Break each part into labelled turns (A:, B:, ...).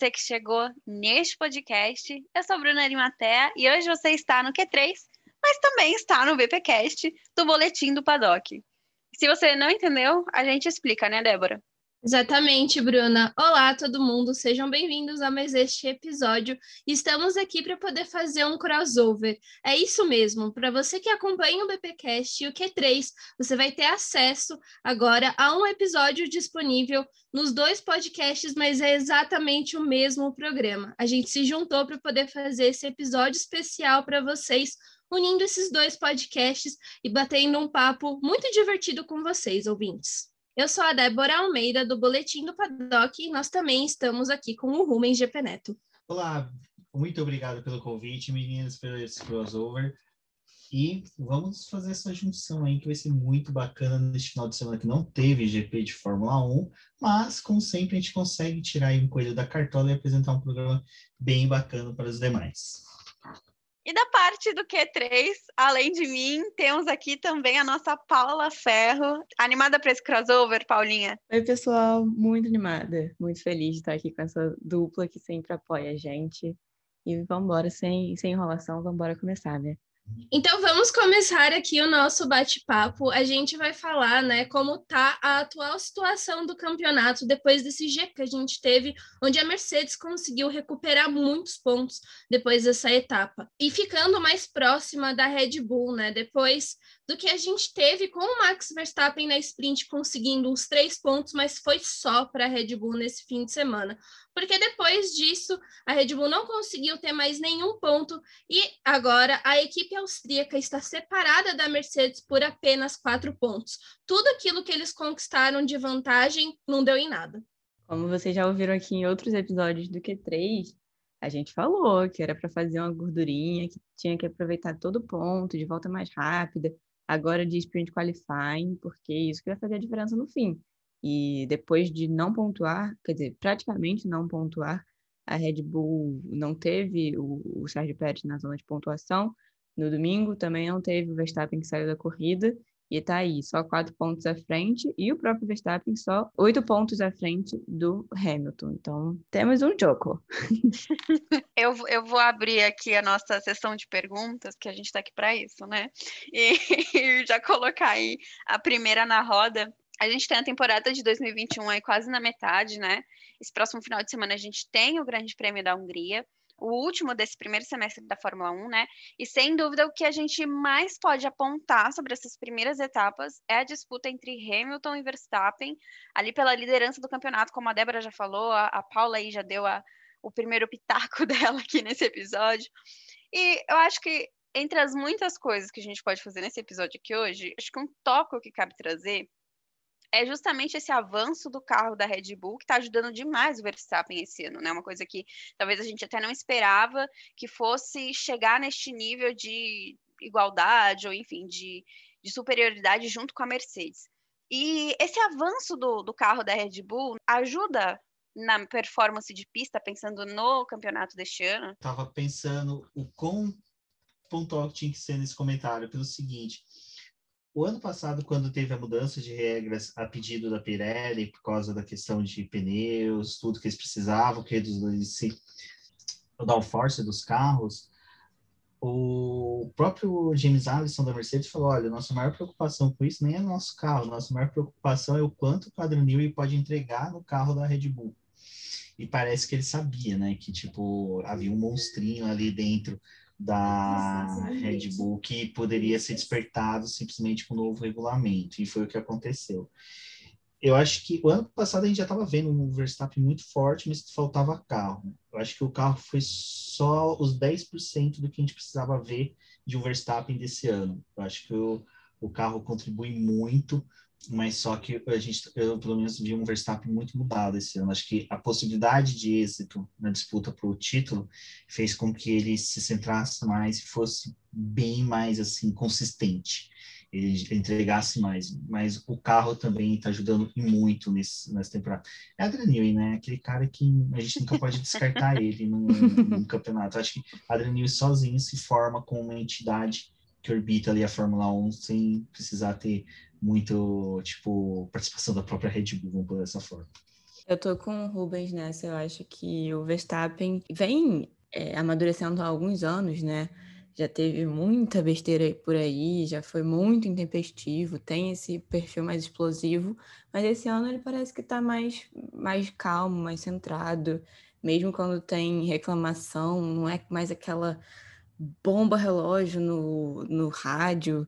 A: você que chegou neste podcast. Eu sou Bruna Arimatea e hoje você está no Q3, mas também está no BPcast do Boletim do Paddock. Se você não entendeu, a gente explica, né, Débora?
B: Exatamente, Bruna. Olá, todo mundo, sejam bem-vindos a mais este episódio. Estamos aqui para poder fazer um crossover. É isso mesmo, para você que acompanha o BPcast e o Q3, você vai ter acesso agora a um episódio disponível nos dois podcasts, mas é exatamente o mesmo programa. A gente se juntou para poder fazer esse episódio especial para vocês unindo esses dois podcasts e batendo um papo muito divertido com vocês, ouvintes. Eu sou a Débora Almeida, do Boletim do Paddock, e nós também estamos aqui com o Rumens GP Neto.
C: Olá, muito obrigado pelo convite, meninas, pelo esse crossover. E vamos fazer essa junção aí, que vai ser muito bacana neste final de semana que não teve GP de Fórmula 1, mas, como sempre, a gente consegue tirar aí um coelho da cartola e apresentar um programa bem bacana para os demais.
A: E da parte do Q3, além de mim, temos aqui também a nossa Paula Ferro. Animada para esse crossover, Paulinha?
D: Oi, pessoal, muito animada, muito feliz de estar aqui com essa dupla que sempre apoia a gente. E vamos embora, sem, sem enrolação, vamos embora começar, né?
B: Então vamos começar aqui o nosso bate-papo. A gente vai falar, né, como tá a atual situação do campeonato depois desse G que a gente teve, onde a Mercedes conseguiu recuperar muitos pontos depois dessa etapa e ficando mais próxima da Red Bull, né? Depois do que a gente teve com o Max Verstappen na sprint conseguindo os três pontos, mas foi só para a Red Bull nesse fim de semana. Porque depois disso, a Red Bull não conseguiu ter mais nenhum ponto e agora a equipe austríaca está separada da Mercedes por apenas quatro pontos. Tudo aquilo que eles conquistaram de vantagem não deu em nada.
D: Como vocês já ouviram aqui em outros episódios do Q3, a gente falou que era para fazer uma gordurinha, que tinha que aproveitar todo ponto de volta mais rápida agora de sprint qualifying, porque isso que vai fazer a diferença no fim. E depois de não pontuar, quer dizer, praticamente não pontuar, a Red Bull não teve o, o Sérgio Pérez na zona de pontuação. No domingo também não teve o Verstappen que saiu da corrida e está aí, só quatro pontos à frente, e o próprio Verstappen só oito pontos à frente do Hamilton. Então, temos um jogo.
A: eu, eu vou abrir aqui a nossa sessão de perguntas, que a gente está aqui para isso, né? E, e já colocar aí a primeira na roda. A gente tem a temporada de 2021 aí quase na metade, né? Esse próximo final de semana a gente tem o Grande Prêmio da Hungria o último desse primeiro semestre da Fórmula 1, né? E sem dúvida o que a gente mais pode apontar sobre essas primeiras etapas é a disputa entre Hamilton e Verstappen, ali pela liderança do campeonato, como a Débora já falou, a, a Paula aí já deu a, o primeiro pitaco dela aqui nesse episódio. E eu acho que entre as muitas coisas que a gente pode fazer nesse episódio aqui hoje, acho que um tópico que cabe trazer é justamente esse avanço do carro da Red Bull que está ajudando demais o Verstappen esse ano, né? Uma coisa que talvez a gente até não esperava que fosse chegar neste nível de igualdade ou, enfim, de, de superioridade junto com a Mercedes. E esse avanço do, do carro da Red Bull ajuda na performance de pista, pensando no campeonato deste ano?
C: Estava pensando o quão pontual tinha que ser nesse comentário, pelo seguinte o ano passado, quando teve a mudança de regras a pedido da Pirelli, por causa da questão de pneus, tudo que eles precisavam, que reduzisse o downforce dos carros, o próprio James Allison da Mercedes falou: olha, nossa maior preocupação com isso nem é nosso carro, nossa maior preocupação é o quanto o Adrian Newey pode entregar no carro da Red Bull. E parece que ele sabia, né, que tipo havia um monstrinho ali dentro da Red Bull que poderia ser despertado simplesmente com o novo regulamento, e foi o que aconteceu. Eu acho que o ano passado a gente já estava vendo um Verstappen muito forte, mas faltava carro. Eu acho que o carro foi só os 10% do que a gente precisava ver de um Verstappen desse ano. Eu acho que o, o carro contribui muito mas só que a gente, eu pelo menos vi um Verstappen muito mudado esse ano. Acho que a possibilidade de êxito na disputa para o título fez com que ele se centrasse mais e fosse bem mais assim consistente. Ele entregasse mais, mas o carro também está ajudando muito nesse, nessa temporada. É Adrian né? Aquele cara que a gente nunca pode descartar ele num, num campeonato. Acho que Adrian sozinho se forma como uma entidade que orbita ali a Fórmula 1 sem precisar ter muito, tipo, participação da própria Red Bull, vamos por dessa forma.
D: Eu tô com o Rubens nessa, eu acho que o Verstappen vem é, amadurecendo há alguns anos, né? Já teve muita besteira por aí, já foi muito intempestivo, tem esse perfil mais explosivo, mas esse ano ele parece que tá mais, mais calmo, mais centrado, mesmo quando tem reclamação, não é mais aquela bomba relógio no, no rádio.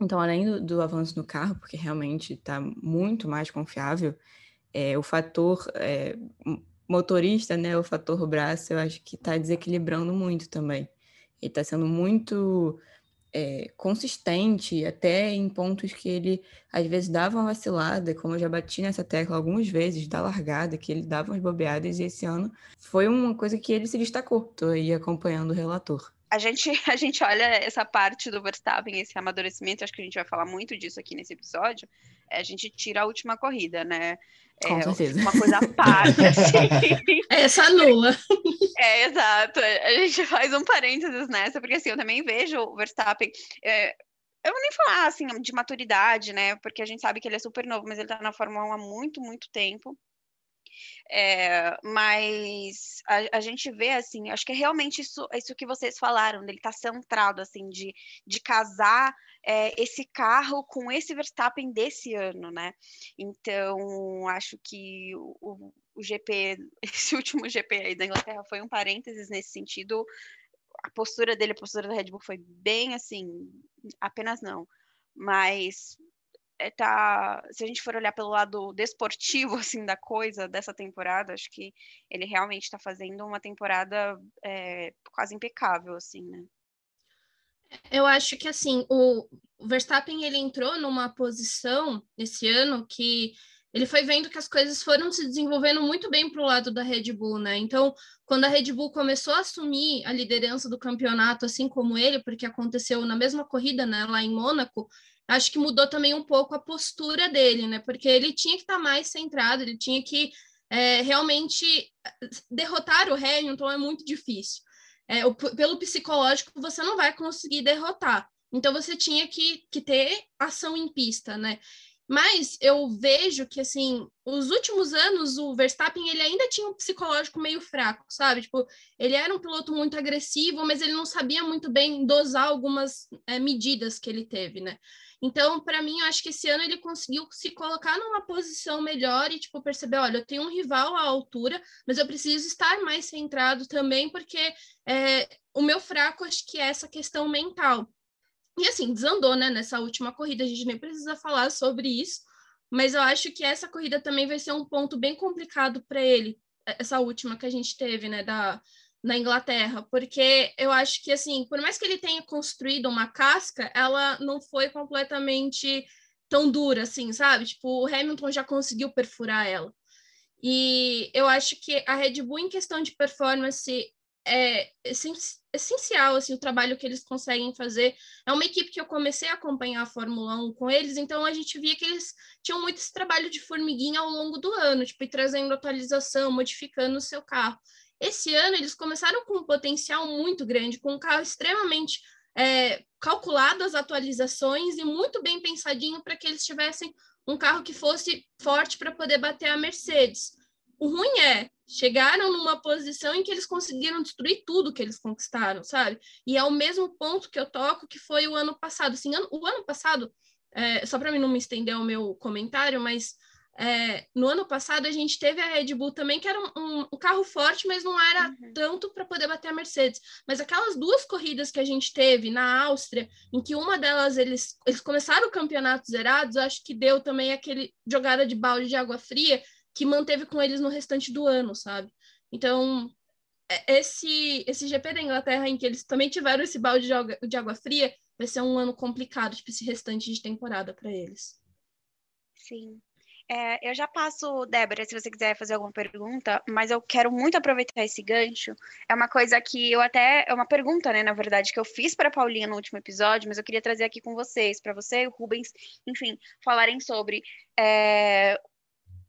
D: Então, além do, do avanço no carro, porque realmente está muito mais confiável, é, o fator é, motorista, né, o fator braço, eu acho que está desequilibrando muito também. Ele está sendo muito é, consistente, até em pontos que ele às vezes dava uma vacilada, como eu já bati nessa tecla algumas vezes, da largada, que ele dava umas bobeadas, e esse ano foi uma coisa que ele se destacou. Estou aí acompanhando o relator
A: a gente, a gente olha essa parte do Verstappen, esse amadurecimento, acho que a gente vai falar muito disso aqui nesse episódio, é, a gente tira a última corrida, né?
D: É, Com certeza.
A: Uma coisa à parte, assim.
B: Essa nula.
A: É, exato. A gente faz um parênteses nessa, porque assim, eu também vejo o Verstappen. É, eu vou nem falar assim de maturidade, né? Porque a gente sabe que ele é super novo, mas ele tá na Fórmula 1 há muito, muito tempo. É, mas a, a, gente vê assim, acho que é realmente isso, isso que vocês falaram, dele estar tá centrado assim, de, de casar é, esse carro com esse Verstappen desse ano, né? Então acho que o, o, GP, esse último GP aí da Inglaterra foi um parênteses nesse sentido. A postura dele, a postura da Red Bull foi bem assim, apenas não. Mas tá, se a gente for olhar pelo lado desportivo assim da coisa dessa temporada, acho que ele realmente está fazendo uma temporada é, quase impecável assim, né?
B: Eu acho que assim o Verstappen ele entrou numa posição esse ano que ele foi vendo que as coisas foram se desenvolvendo muito bem para o lado da Red Bull, né? Então, quando a Red Bull começou a assumir a liderança do campeonato, assim como ele, porque aconteceu na mesma corrida, né, lá em Mônaco, acho que mudou também um pouco a postura dele, né? Porque ele tinha que estar tá mais centrado, ele tinha que é, realmente derrotar o Hamilton é muito difícil. É, o, pelo psicológico, você não vai conseguir derrotar. Então, você tinha que, que ter ação em pista, né? Mas eu vejo que, assim, os últimos anos, o Verstappen, ele ainda tinha um psicológico meio fraco, sabe? Tipo, ele era um piloto muito agressivo, mas ele não sabia muito bem dosar algumas é, medidas que ele teve, né? Então, para mim, eu acho que esse ano ele conseguiu se colocar numa posição melhor e, tipo, perceber, olha, eu tenho um rival à altura, mas eu preciso estar mais centrado também, porque é, o meu fraco, acho que é essa questão mental. E, assim, desandou, né, nessa última corrida, a gente nem precisa falar sobre isso, mas eu acho que essa corrida também vai ser um ponto bem complicado para ele, essa última que a gente teve, né, da, na Inglaterra, porque eu acho que, assim, por mais que ele tenha construído uma casca, ela não foi completamente tão dura, assim, sabe? Tipo, o Hamilton já conseguiu perfurar ela. E eu acho que a Red Bull, em questão de performance, é essencial, assim, o trabalho que eles conseguem fazer. É uma equipe que eu comecei a acompanhar a Fórmula 1 com eles, então a gente via que eles tinham muito esse trabalho de formiguinha ao longo do ano, tipo, e trazendo atualização, modificando o seu carro. Esse ano eles começaram com um potencial muito grande, com um carro extremamente é, calculado as atualizações e muito bem pensadinho para que eles tivessem um carro que fosse forte para poder bater a Mercedes. O ruim é, chegaram numa posição em que eles conseguiram destruir tudo que eles conquistaram, sabe? E é o mesmo ponto que eu toco que foi o ano passado. Assim, o ano passado, é, só para mim não me estender o meu comentário, mas é, no ano passado a gente teve a Red Bull também, que era um, um, um carro forte, mas não era uhum. tanto para poder bater a Mercedes. Mas aquelas duas corridas que a gente teve na Áustria, em que uma delas eles, eles começaram o campeonato zerados, acho que deu também aquele jogada de balde de água fria que manteve com eles no restante do ano, sabe? Então, é, esse, esse GP da Inglaterra, em que eles também tiveram esse balde de água, fria, vai ser um ano complicado, tipo, esse restante de temporada para eles.
A: Sim. É, eu já passo, Débora, se você quiser fazer alguma pergunta, mas eu quero muito aproveitar esse gancho. É uma coisa que eu até. É uma pergunta, né, na verdade, que eu fiz para a Paulinha no último episódio, mas eu queria trazer aqui com vocês, para você, Rubens, enfim, falarem sobre. É,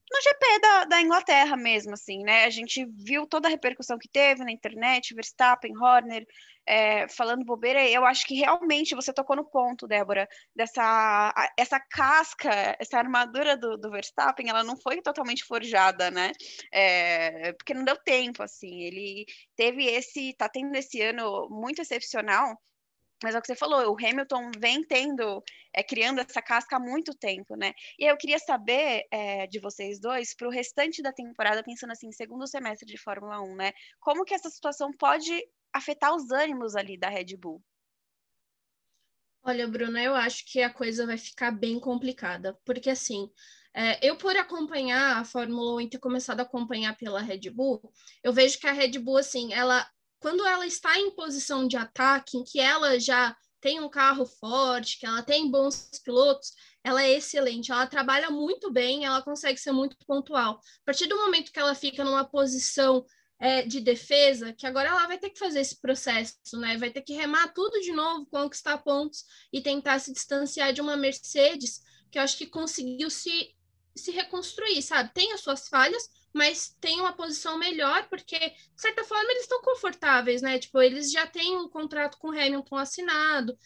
A: no GP da, da Inglaterra mesmo, assim, né? A gente viu toda a repercussão que teve na internet, Verstappen, Horner, é, falando bobeira. Eu acho que realmente você tocou no ponto, Débora, dessa essa casca, essa armadura do, do Verstappen, ela não foi totalmente forjada, né? É, porque não deu tempo, assim. Ele teve esse, tá tendo esse ano muito excepcional mas é o que você falou, o Hamilton vem tendo, é, criando essa casca há muito tempo, né? E eu queria saber é, de vocês dois, para o restante da temporada, pensando assim, segundo semestre de Fórmula 1, né? Como que essa situação pode afetar os ânimos ali da Red Bull?
B: Olha, Bruna, eu acho que a coisa vai ficar bem complicada, porque assim, é, eu por acompanhar a Fórmula 1 e ter começado a acompanhar pela Red Bull, eu vejo que a Red Bull, assim, ela quando ela está em posição de ataque, em que ela já tem um carro forte, que ela tem bons pilotos, ela é excelente, ela trabalha muito bem, ela consegue ser muito pontual. A partir do momento que ela fica numa posição é, de defesa, que agora ela vai ter que fazer esse processo, né? Vai ter que remar tudo de novo, conquistar pontos e tentar se distanciar de uma Mercedes, que eu acho que conseguiu se, se reconstruir, sabe? Tem as suas falhas, mas tem uma posição melhor, porque, de certa forma, eles estão confortáveis, né? Tipo, eles já têm um contrato com o Hamilton assinado.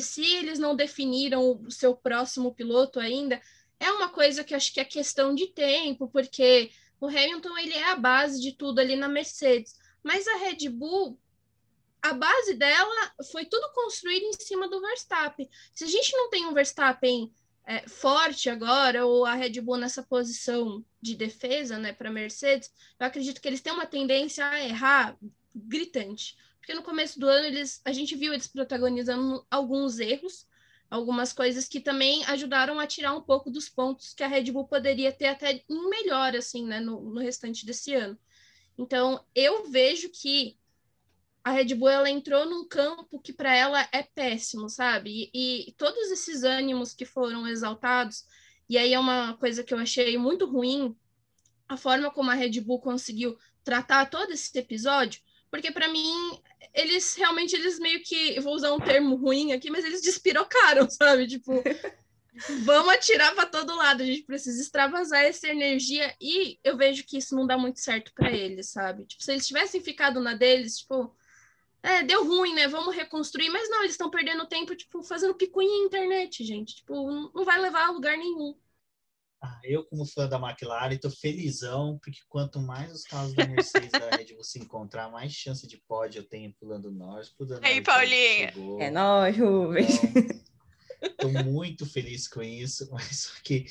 B: Se eles não definiram o seu próximo piloto ainda, é uma coisa que acho que é questão de tempo, porque o Hamilton ele é a base de tudo ali na Mercedes. Mas a Red Bull, a base dela foi tudo construído em cima do Verstappen. Se a gente não tem um Verstappen é, forte agora, ou a Red Bull nessa posição de defesa, né, para Mercedes, eu acredito que eles têm uma tendência a errar gritante. Porque no começo do ano eles, a gente viu eles protagonizando alguns erros, algumas coisas que também ajudaram a tirar um pouco dos pontos que a Red Bull poderia ter até em melhor, assim, né, no, no restante desse ano. Então, eu vejo que a Red Bull ela entrou num campo que para ela é péssimo, sabe? E, e, todos esses ânimos que foram exaltados, e aí é uma coisa que eu achei muito ruim, a forma como a Red Bull conseguiu tratar todo esse episódio, porque para mim eles realmente eles meio que, vou usar um termo ruim aqui, mas eles despirocaram, sabe? Tipo, vamos atirar para todo lado, a gente precisa extravasar essa energia e eu vejo que isso não dá muito certo para eles, sabe? Tipo, se eles tivessem ficado na deles, tipo, é, deu ruim, né? Vamos reconstruir. Mas não, eles estão perdendo tempo, tipo, fazendo picuinha na internet, gente. Tipo, não vai levar a lugar nenhum.
C: Ah, eu, como fã da McLaren, estou felizão, porque quanto mais os carros da Mercedes da Red Bull se encontrar, mais chance de pódio eu tenho pulando nós.
A: Ei, Paulinha!
D: É nóis, Rubens! Então,
C: Estou muito feliz com isso, mas só que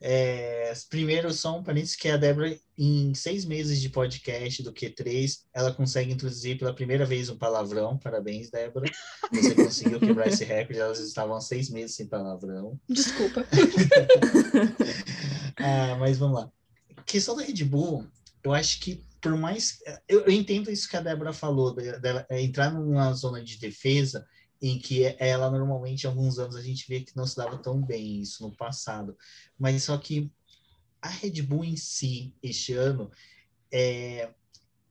C: é, primeiro só um parênteses que a Débora, em seis meses de podcast do Q3, ela consegue introduzir pela primeira vez um palavrão. Parabéns, Débora. Você conseguiu quebrar esse recorde, elas estavam seis meses sem palavrão.
B: Desculpa.
C: ah, mas vamos lá. A questão da Red Bull, eu acho que por mais. Eu, eu entendo isso que a Débora falou, dela é, entrar numa zona de defesa em que ela normalmente, alguns anos, a gente vê que não se dava tão bem isso no passado. Mas só que a Red Bull em si, este ano, é,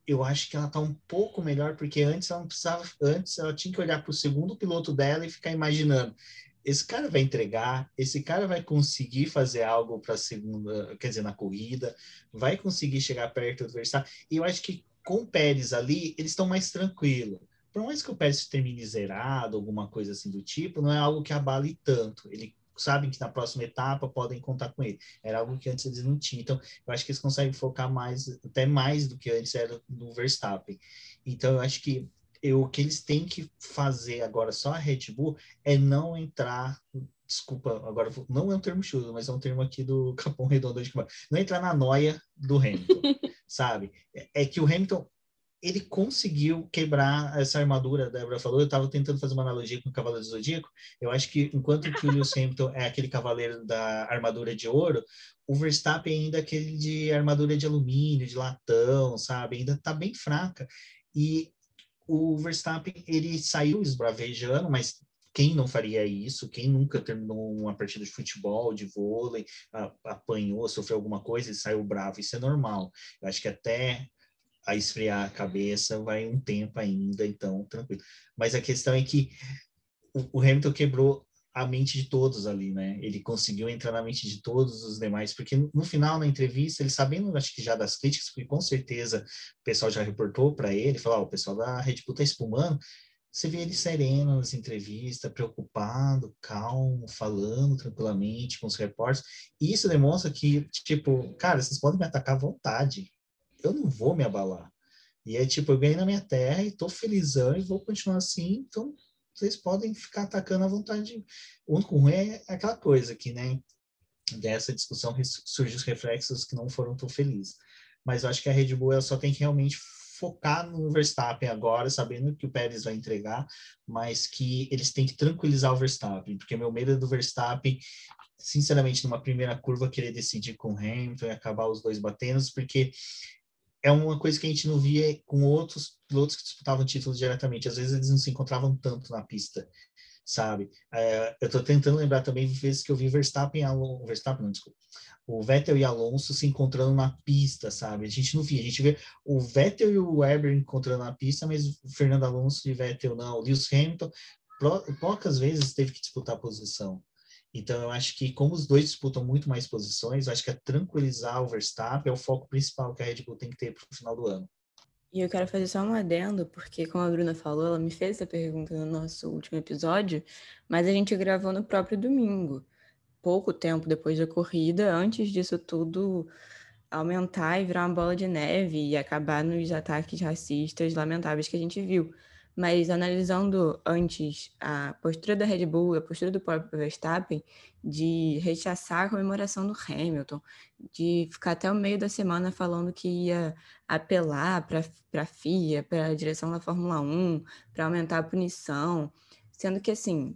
C: eu acho que ela está um pouco melhor, porque antes ela não precisava, antes ela tinha que olhar para o segundo piloto dela e ficar imaginando. Esse cara vai entregar, esse cara vai conseguir fazer algo para segunda, quer dizer, na corrida, vai conseguir chegar perto do adversário. E eu acho que com o Pérez ali, eles estão mais tranquilos por mais que o Pérez termine zerado, alguma coisa assim do tipo, não é algo que abale tanto. Ele sabem que na próxima etapa podem contar com ele. Era algo que antes eles não tinham. Então, eu acho que eles conseguem focar mais, até mais do que antes era no Verstappen. Então, eu acho que eu, o que eles têm que fazer agora, só a Red Bull, é não entrar. Desculpa, agora não é um termo chulo, mas é um termo aqui do Capão Redondo de Não entrar na noia do Hamilton, sabe? É, é que o Hamilton ele conseguiu quebrar essa armadura, a Débora falou, eu estava tentando fazer uma analogia com o Cavaleiro do Zodíaco, eu acho que enquanto que o Lewis Hamilton é aquele cavaleiro da armadura de ouro, o Verstappen ainda é aquele de armadura de alumínio, de latão, sabe? Ainda está bem fraca. E o Verstappen, ele saiu esbravejando, mas quem não faria isso? Quem nunca terminou uma partida de futebol, de vôlei, apanhou, sofreu alguma coisa e saiu bravo? Isso é normal. Eu acho que até a esfriar a cabeça, vai um tempo ainda, então tranquilo. Mas a questão é que o, o Hamilton quebrou a mente de todos ali, né? Ele conseguiu entrar na mente de todos os demais, porque no final, na entrevista, ele sabendo, acho que já das críticas, porque com certeza o pessoal já reportou para ele, falou, oh, o pessoal da Red Bull tá espumando, você vê ele sereno nas entrevistas, preocupado, calmo, falando tranquilamente com os repórteres. E isso demonstra que, tipo, cara, vocês podem me atacar à vontade. Eu não vou me abalar. E é tipo, eu ganhei na minha terra e tô felizão e vou continuar assim, então vocês podem ficar atacando à vontade. O único ruim é aquela coisa que, né, dessa discussão surgem os reflexos que não foram tão felizes. Mas eu acho que a Red Bull só tem que realmente focar no Verstappen agora, sabendo que o Pérez vai entregar, mas que eles têm que tranquilizar o Verstappen, porque meu medo é do Verstappen, sinceramente, numa primeira curva, querer decidir com o Hamilton e acabar os dois batendo, porque é uma coisa que a gente não via com outros pilotos que disputavam títulos diretamente. Às vezes eles não se encontravam tanto na pista, sabe? É, eu estou tentando lembrar também vezes que eu vi Verstappen, Alonso, Verstappen, não, desculpa, o Vettel e Alonso se encontrando na pista, sabe? A gente não via, a gente vê o Vettel e o Weber encontrando na pista, mas o Fernando Alonso e Vettel não. O Lewis Hamilton poucas vezes teve que disputar a posição. Então, eu acho que, como os dois disputam muito mais posições, eu acho que é tranquilizar o Verstappen é o foco principal que a Red Bull tem que ter para o final do ano.
D: E eu quero fazer só um adendo, porque, como a Bruna falou, ela me fez essa pergunta no nosso último episódio, mas a gente gravou no próprio domingo, pouco tempo depois da corrida, antes disso tudo aumentar e virar uma bola de neve e acabar nos ataques racistas lamentáveis que a gente viu. Mas analisando antes a postura da Red Bull a postura do próprio Verstappen de rechaçar a comemoração do Hamilton, de ficar até o meio da semana falando que ia apelar para a FIA, para a direção da Fórmula 1, para aumentar a punição, sendo que assim,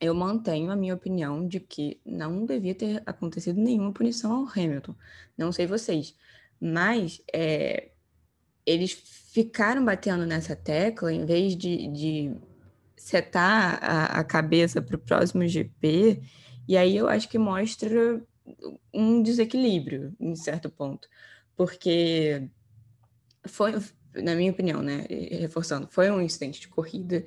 D: eu mantenho a minha opinião de que não devia ter acontecido nenhuma punição ao Hamilton. Não sei vocês, mas é, eles ficaram batendo nessa tecla em vez de, de setar a, a cabeça para o próximo GP, e aí eu acho que mostra um desequilíbrio em certo ponto, porque foi, na minha opinião, né, reforçando, foi um incidente de corrida,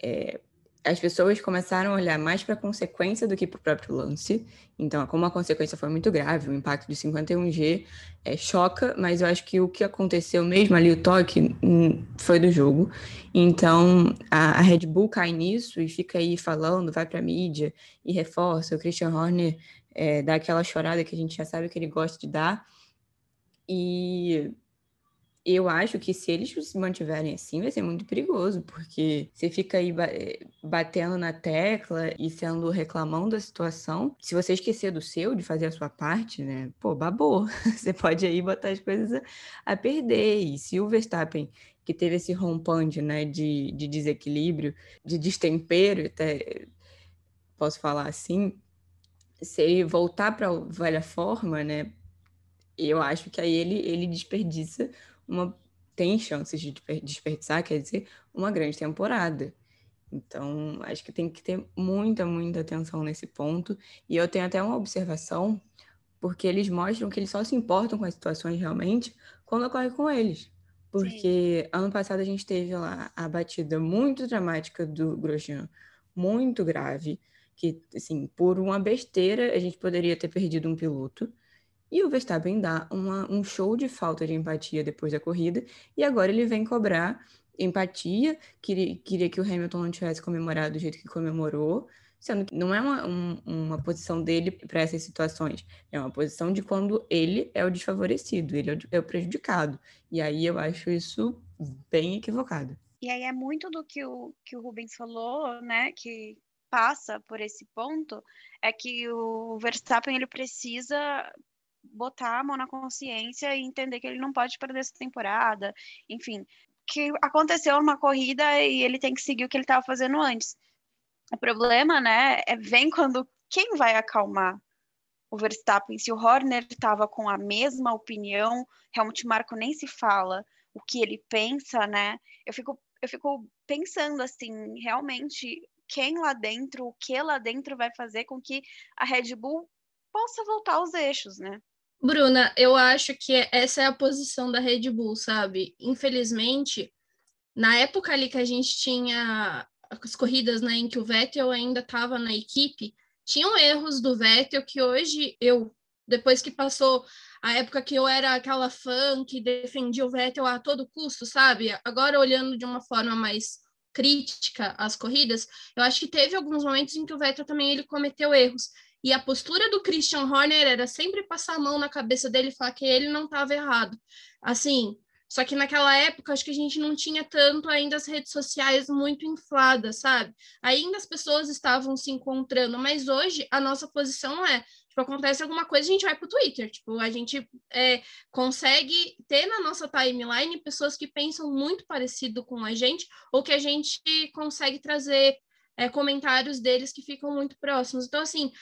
D: é, as pessoas começaram a olhar mais para a consequência do que para o próprio lance. Então, como a consequência foi muito grave, o impacto de 51G é, choca, mas eu acho que o que aconteceu mesmo ali, o toque, hum, foi do jogo. Então, a, a Red Bull cai nisso e fica aí falando, vai para a mídia e reforça. O Christian Horner é, dá aquela chorada que a gente já sabe que ele gosta de dar. E eu acho que se eles se mantiverem assim, vai ser muito perigoso, porque você fica aí batendo na tecla e sendo reclamão da situação. Se você esquecer do seu, de fazer a sua parte, né? Pô, babou. Você pode aí botar as coisas a, a perder. E se o Verstappen, que teve esse rompante, né, de, de desequilíbrio, de destempero, até posso falar assim, se ele voltar para a velha forma, né? Eu acho que aí ele, ele desperdiça uma tem chances de desperdiçar, quer dizer, uma grande temporada. Então, acho que tem que ter muita, muita atenção nesse ponto. E eu tenho até uma observação, porque eles mostram que eles só se importam com as situações realmente quando ocorre com eles. Porque Sim. ano passado a gente teve lá a batida muito dramática do Grosjean, muito grave, que, assim, por uma besteira a gente poderia ter perdido um piloto. E o Verstappen dá uma, um show de falta de empatia depois da corrida, e agora ele vem cobrar empatia, queria, queria que o Hamilton não tivesse comemorado do jeito que comemorou, sendo que não é uma, um, uma posição dele para essas situações, é uma posição de quando ele é o desfavorecido, ele é o, é o prejudicado. E aí eu acho isso bem equivocado.
A: E aí é muito do que o, que o Rubens falou, né, que passa por esse ponto, é que o Verstappen ele precisa botar a mão na consciência e entender que ele não pode perder essa temporada, enfim, que aconteceu uma corrida e ele tem que seguir o que ele estava fazendo antes. O problema, né, é vem quando quem vai acalmar o Verstappen? Se o Horner estava com a mesma opinião, Helmut Marko nem se fala o que ele pensa, né? Eu fico eu fico pensando assim, realmente quem lá dentro, o que lá dentro vai fazer com que a Red Bull possa voltar aos eixos, né?
B: Bruna, eu acho que essa é a posição da Red Bull, sabe? Infelizmente, na época ali que a gente tinha as corridas né, em que o Vettel ainda estava na equipe, tinham erros do Vettel que hoje eu, depois que passou a época que eu era aquela fã que defendia o Vettel a todo custo, sabe? Agora olhando de uma forma mais crítica às corridas, eu acho que teve alguns momentos em que o Vettel também ele cometeu erros. E a postura do Christian Horner era sempre passar a mão na cabeça dele e falar que ele não estava errado. Assim, só que naquela época, acho que a gente não tinha tanto ainda as redes sociais muito infladas, sabe? Ainda as pessoas estavam se encontrando, mas hoje a nossa posição é Tipo, acontece alguma coisa, a gente vai para o Twitter. Tipo, a gente é, consegue ter na nossa timeline pessoas que pensam muito parecido com a gente, ou que a gente consegue trazer é, comentários deles que ficam muito próximos. Então, assim,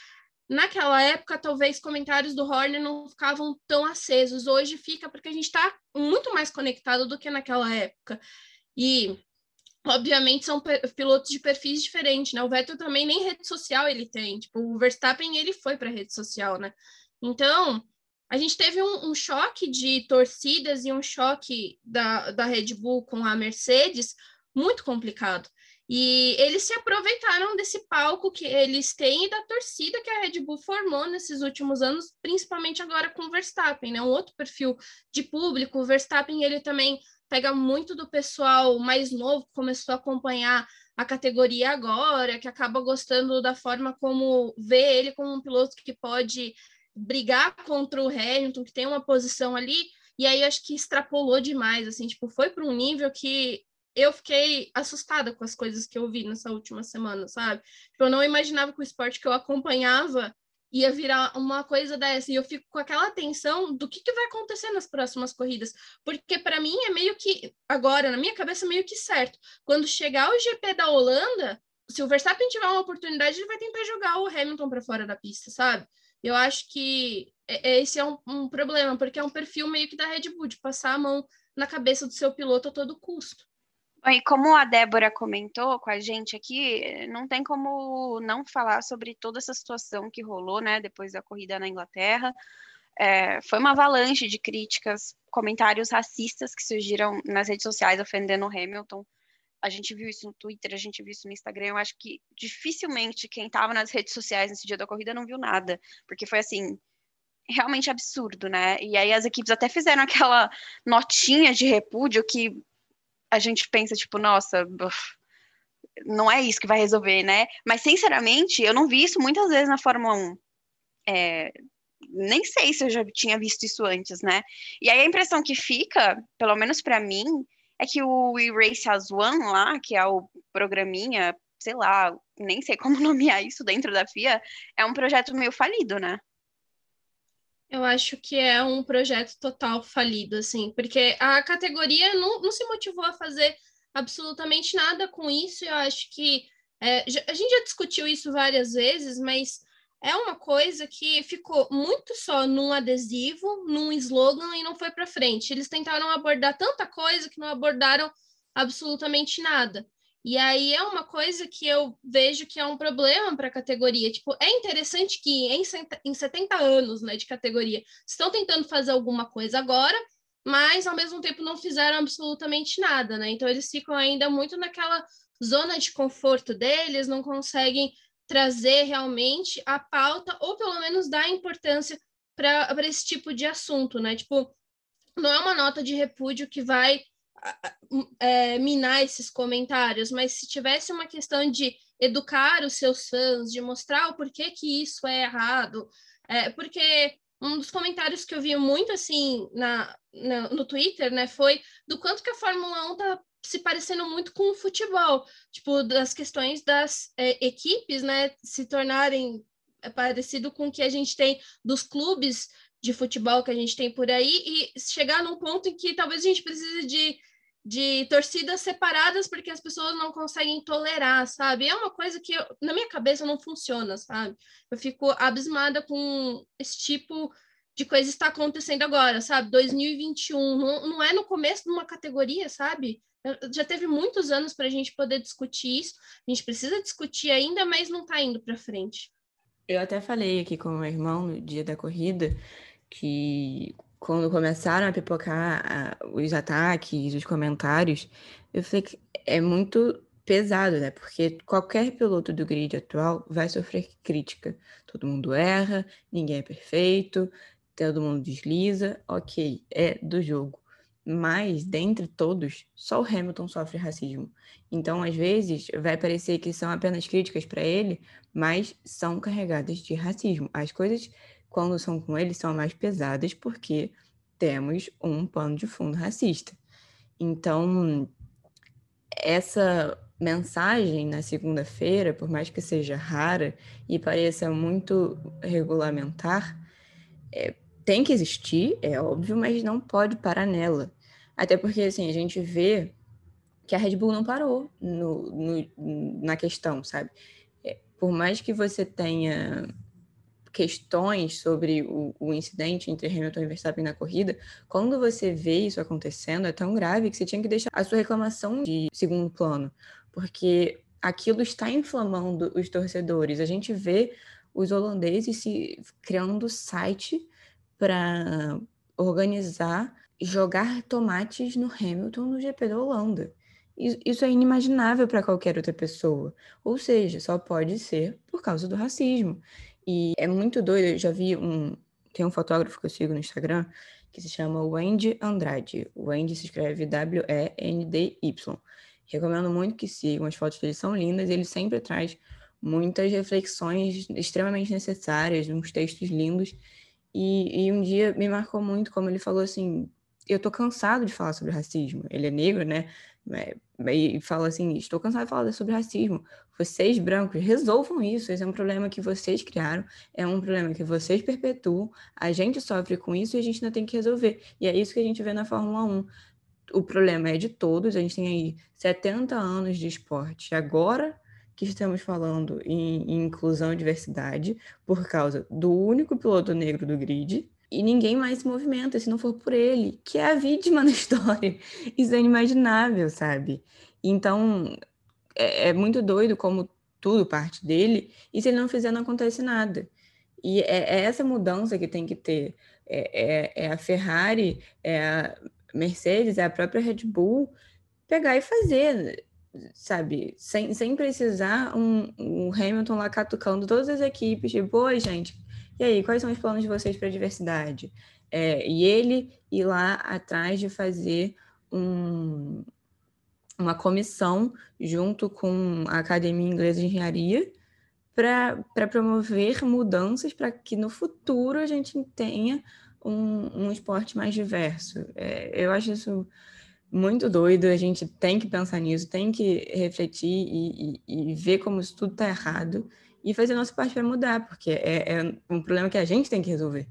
B: naquela época, talvez comentários do Horner não ficavam tão acesos. Hoje fica porque a gente está muito mais conectado do que naquela época. E obviamente são pilotos de perfis diferentes, né? O Vettel também nem rede social ele tem, tipo, o Verstappen ele foi para rede social, né? Então, a gente teve um, um, choque de torcidas e um choque da, da Red Bull com a Mercedes muito complicado. E eles se aproveitaram desse palco que eles têm e da torcida que a Red Bull formou nesses últimos anos, principalmente agora com o Verstappen, né? Um outro perfil de público. O Verstappen, ele também pega muito do pessoal mais novo que começou a acompanhar a categoria agora, que acaba gostando da forma como vê ele como um piloto que pode brigar contra o Hamilton, que tem uma posição ali, e aí acho que extrapolou demais, assim, tipo, foi para um nível que eu fiquei assustada com as coisas que eu vi nessa última semana, sabe? Tipo, eu não imaginava que o esporte que eu acompanhava ia virar uma coisa dessa. E eu fico com aquela tensão do que, que vai acontecer nas próximas corridas. Porque para mim é meio que, agora, na minha cabeça, meio que certo. Quando chegar o GP da Holanda, se o Verstappen tiver uma oportunidade, ele vai tentar jogar o Hamilton para fora da pista, sabe? Eu acho que esse é um, um problema, porque é um perfil meio que da Red Bull, de passar a mão na cabeça do seu piloto a todo custo.
A: E como a Débora comentou com a gente aqui, não tem como não falar sobre toda essa situação que rolou, né, depois da corrida na Inglaterra. É, foi uma avalanche de críticas, comentários racistas que surgiram nas redes sociais ofendendo o Hamilton. A gente viu isso no Twitter, a gente viu isso no Instagram. Eu acho que dificilmente quem estava nas redes sociais nesse dia da corrida não viu nada, porque foi assim realmente absurdo, né? E aí as equipes até fizeram aquela notinha de repúdio que a gente pensa, tipo, nossa, não é isso que vai resolver, né? Mas, sinceramente, eu não vi isso muitas vezes na Fórmula 1. É, nem sei se eu já tinha visto isso antes, né? E aí a impressão que fica, pelo menos para mim, é que o Erase As One lá, que é o programinha, sei lá, nem sei como nomear isso dentro da FIA, é um projeto meio falido, né?
B: Eu acho que é um projeto total falido, assim, porque a categoria não, não se motivou a fazer absolutamente nada com isso. Eu acho que é, a gente já discutiu isso várias vezes, mas é uma coisa que ficou muito só num adesivo, num slogan e não foi para frente. Eles tentaram abordar tanta coisa que não abordaram absolutamente nada. E aí é uma coisa que eu vejo que é um problema para a categoria. Tipo, é interessante que em, em 70 anos né, de categoria estão tentando fazer alguma coisa agora, mas ao mesmo tempo não fizeram absolutamente nada, né? Então eles ficam ainda muito naquela zona de conforto deles, não conseguem trazer realmente a pauta, ou pelo menos dar importância para esse tipo de assunto, né? Tipo, não é uma nota de repúdio que vai é, minar esses comentários, mas se tivesse uma questão de educar os seus fãs, de mostrar o porquê que isso é errado, é, porque um dos comentários que eu vi muito assim na, na, no Twitter, né, foi do quanto que a Fórmula 1 tá se parecendo muito com o futebol, tipo, das questões das é, equipes, né, se tornarem é, parecido com o que a gente tem dos clubes de futebol que a gente tem por aí e chegar num ponto em que talvez a gente precise de de torcidas separadas porque as pessoas não conseguem tolerar, sabe? É uma coisa que eu, na minha cabeça não funciona, sabe? Eu fico abismada com esse tipo de coisa está acontecendo agora, sabe? 2021 não, não é no começo de uma categoria, sabe? Já teve muitos anos para a gente poder discutir isso. A gente precisa discutir ainda, mas não está indo para frente.
D: Eu até falei aqui com o meu irmão no dia da corrida que quando começaram a pipocar a, os ataques, os comentários, eu falei que é muito pesado, né? Porque qualquer piloto do grid atual vai sofrer crítica. Todo mundo erra, ninguém é perfeito, todo mundo desliza, ok, é do jogo. Mas, dentre todos, só o Hamilton sofre racismo. Então, às vezes, vai parecer que são apenas críticas para ele, mas são carregadas de racismo. As coisas, quando são com ele, são mais pesadas porque temos um pano de fundo racista. Então, essa mensagem na segunda-feira, por mais que seja rara e pareça muito regulamentar, é, tem que existir, é óbvio, mas não pode parar nela. Até porque, assim, a gente vê que a Red Bull não parou no, no na questão, sabe? É, por mais que você tenha questões sobre o, o, incidente entre Hamilton e Verstappen na corrida, quando você vê isso acontecendo, é tão grave que você tinha que deixar a sua reclamação de segundo plano, porque aquilo está inflamando os torcedores. A gente vê os holandeses se criando site para organizar jogar tomates no Hamilton no GP da Holanda. Isso é inimaginável para qualquer outra pessoa. Ou seja, só pode ser por causa do racismo. E é muito doido, eu já vi um. Tem um fotógrafo que eu sigo no Instagram que se chama Wendy Andrade. O Wendy se escreve W-E-N-D-Y. Recomendo muito que sigam, as fotos dele são lindas ele sempre traz muitas reflexões extremamente necessárias, uns textos lindos. E, e um dia me marcou muito como ele falou assim: eu tô cansado de falar sobre racismo. Ele é negro, né? E fala assim: estou cansado de falar sobre racismo. Vocês brancos resolvam isso. Esse é um problema que vocês criaram, é um problema que vocês perpetuam. A gente sofre com isso e a gente ainda tem que resolver. E é isso que a gente vê na Fórmula 1. O problema é de todos. A gente tem aí 70 anos de esporte. Agora que estamos falando em, em inclusão e diversidade por causa do único piloto negro do grid e ninguém mais se movimenta se não for por ele, que é a vítima da história. Isso é inimaginável, sabe? Então, é, é, muito doido como tudo parte dele, e se ele não fizer, não acontece nada. E é, é essa mudança que tem que ter. É, é, é, a Ferrari, é a Mercedes, é a própria Red Bull pegar e fazer, sabe? Sem, sem precisar um, um Hamilton lá catucando todas as equipes, tipo, oi, gente, e aí, quais são os planos de vocês para a diversidade? É, e ele ir lá atrás de fazer um, uma comissão junto com a Academia Inglesa de Engenharia para promover mudanças para que no futuro a gente tenha um, um esporte mais diverso. É, eu acho isso muito doido, a gente tem que pensar nisso, tem que refletir e, e, e ver como isso tudo está errado e fazer nossa parte para mudar, porque é, é, um problema que a gente tem que resolver.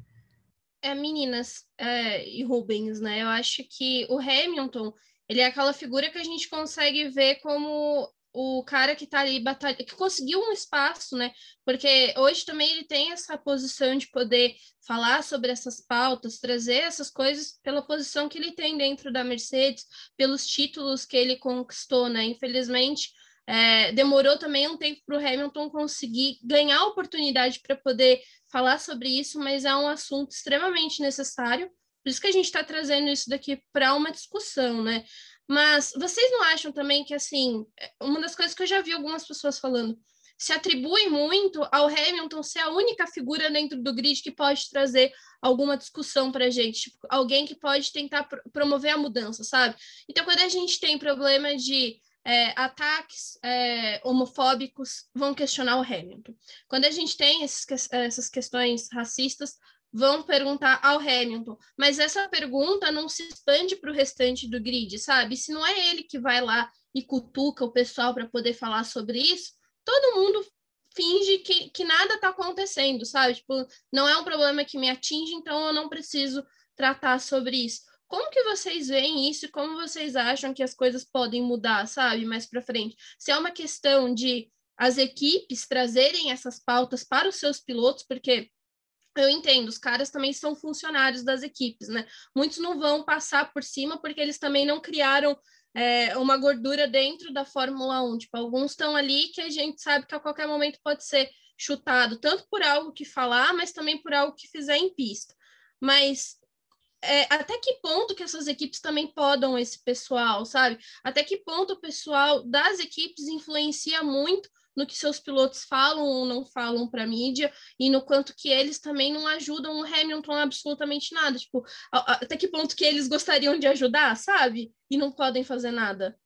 B: É, meninas é, e Rubens, né? Eu acho que o Hamilton, ele é aquela figura que a gente consegue ver como o cara que está ali batalha, que conseguiu um espaço, né? Porque hoje também ele tem essa posição de poder falar sobre essas pautas, trazer essas coisas pela posição que ele tem dentro da Mercedes, pelos títulos que ele conquistou, né? Infelizmente, é, demorou também um tempo para o Hamilton conseguir ganhar a oportunidade para poder falar sobre isso, mas é um assunto extremamente necessário. Por isso que a gente está trazendo isso daqui para uma discussão, né? Mas vocês não acham também que, assim, uma das coisas que eu já vi algumas pessoas falando, se atribui muito ao Hamilton ser a única figura dentro do grid que pode trazer alguma discussão para a gente, tipo, alguém que pode tentar promover a mudança, sabe? Então, quando a gente tem problema de é, ataques é, homofóbicos vão questionar o Hamilton. Quando a gente tem esses, essas questões racistas, vão perguntar ao Hamilton. Mas essa pergunta não se expande para o restante do grid, sabe? Se não é ele que vai lá e cutuca o pessoal para poder falar sobre isso, todo mundo finge que, que nada está acontecendo, sabe? Tipo, não é um problema que me atinge, então eu não preciso tratar sobre isso. Como que vocês veem isso e como vocês acham que as coisas podem mudar, sabe, mais para frente? Se é uma questão de as equipes trazerem essas pautas para os seus pilotos, porque eu entendo, os caras também são funcionários das equipes, né? Muitos não vão passar por cima porque eles também não criaram é, uma gordura dentro da Fórmula 1. Tipo, alguns estão ali que a gente sabe que a qualquer momento pode ser chutado, tanto por algo que falar, mas também por algo que fizer em pista. Mas é, até que ponto que essas equipes também podam esse pessoal, sabe? Até que ponto o pessoal das equipes influencia muito no que seus pilotos falam ou não falam para a mídia e no quanto que eles também não ajudam o Hamilton absolutamente nada. Tipo, até que ponto que eles gostariam de ajudar, sabe? E não podem fazer nada.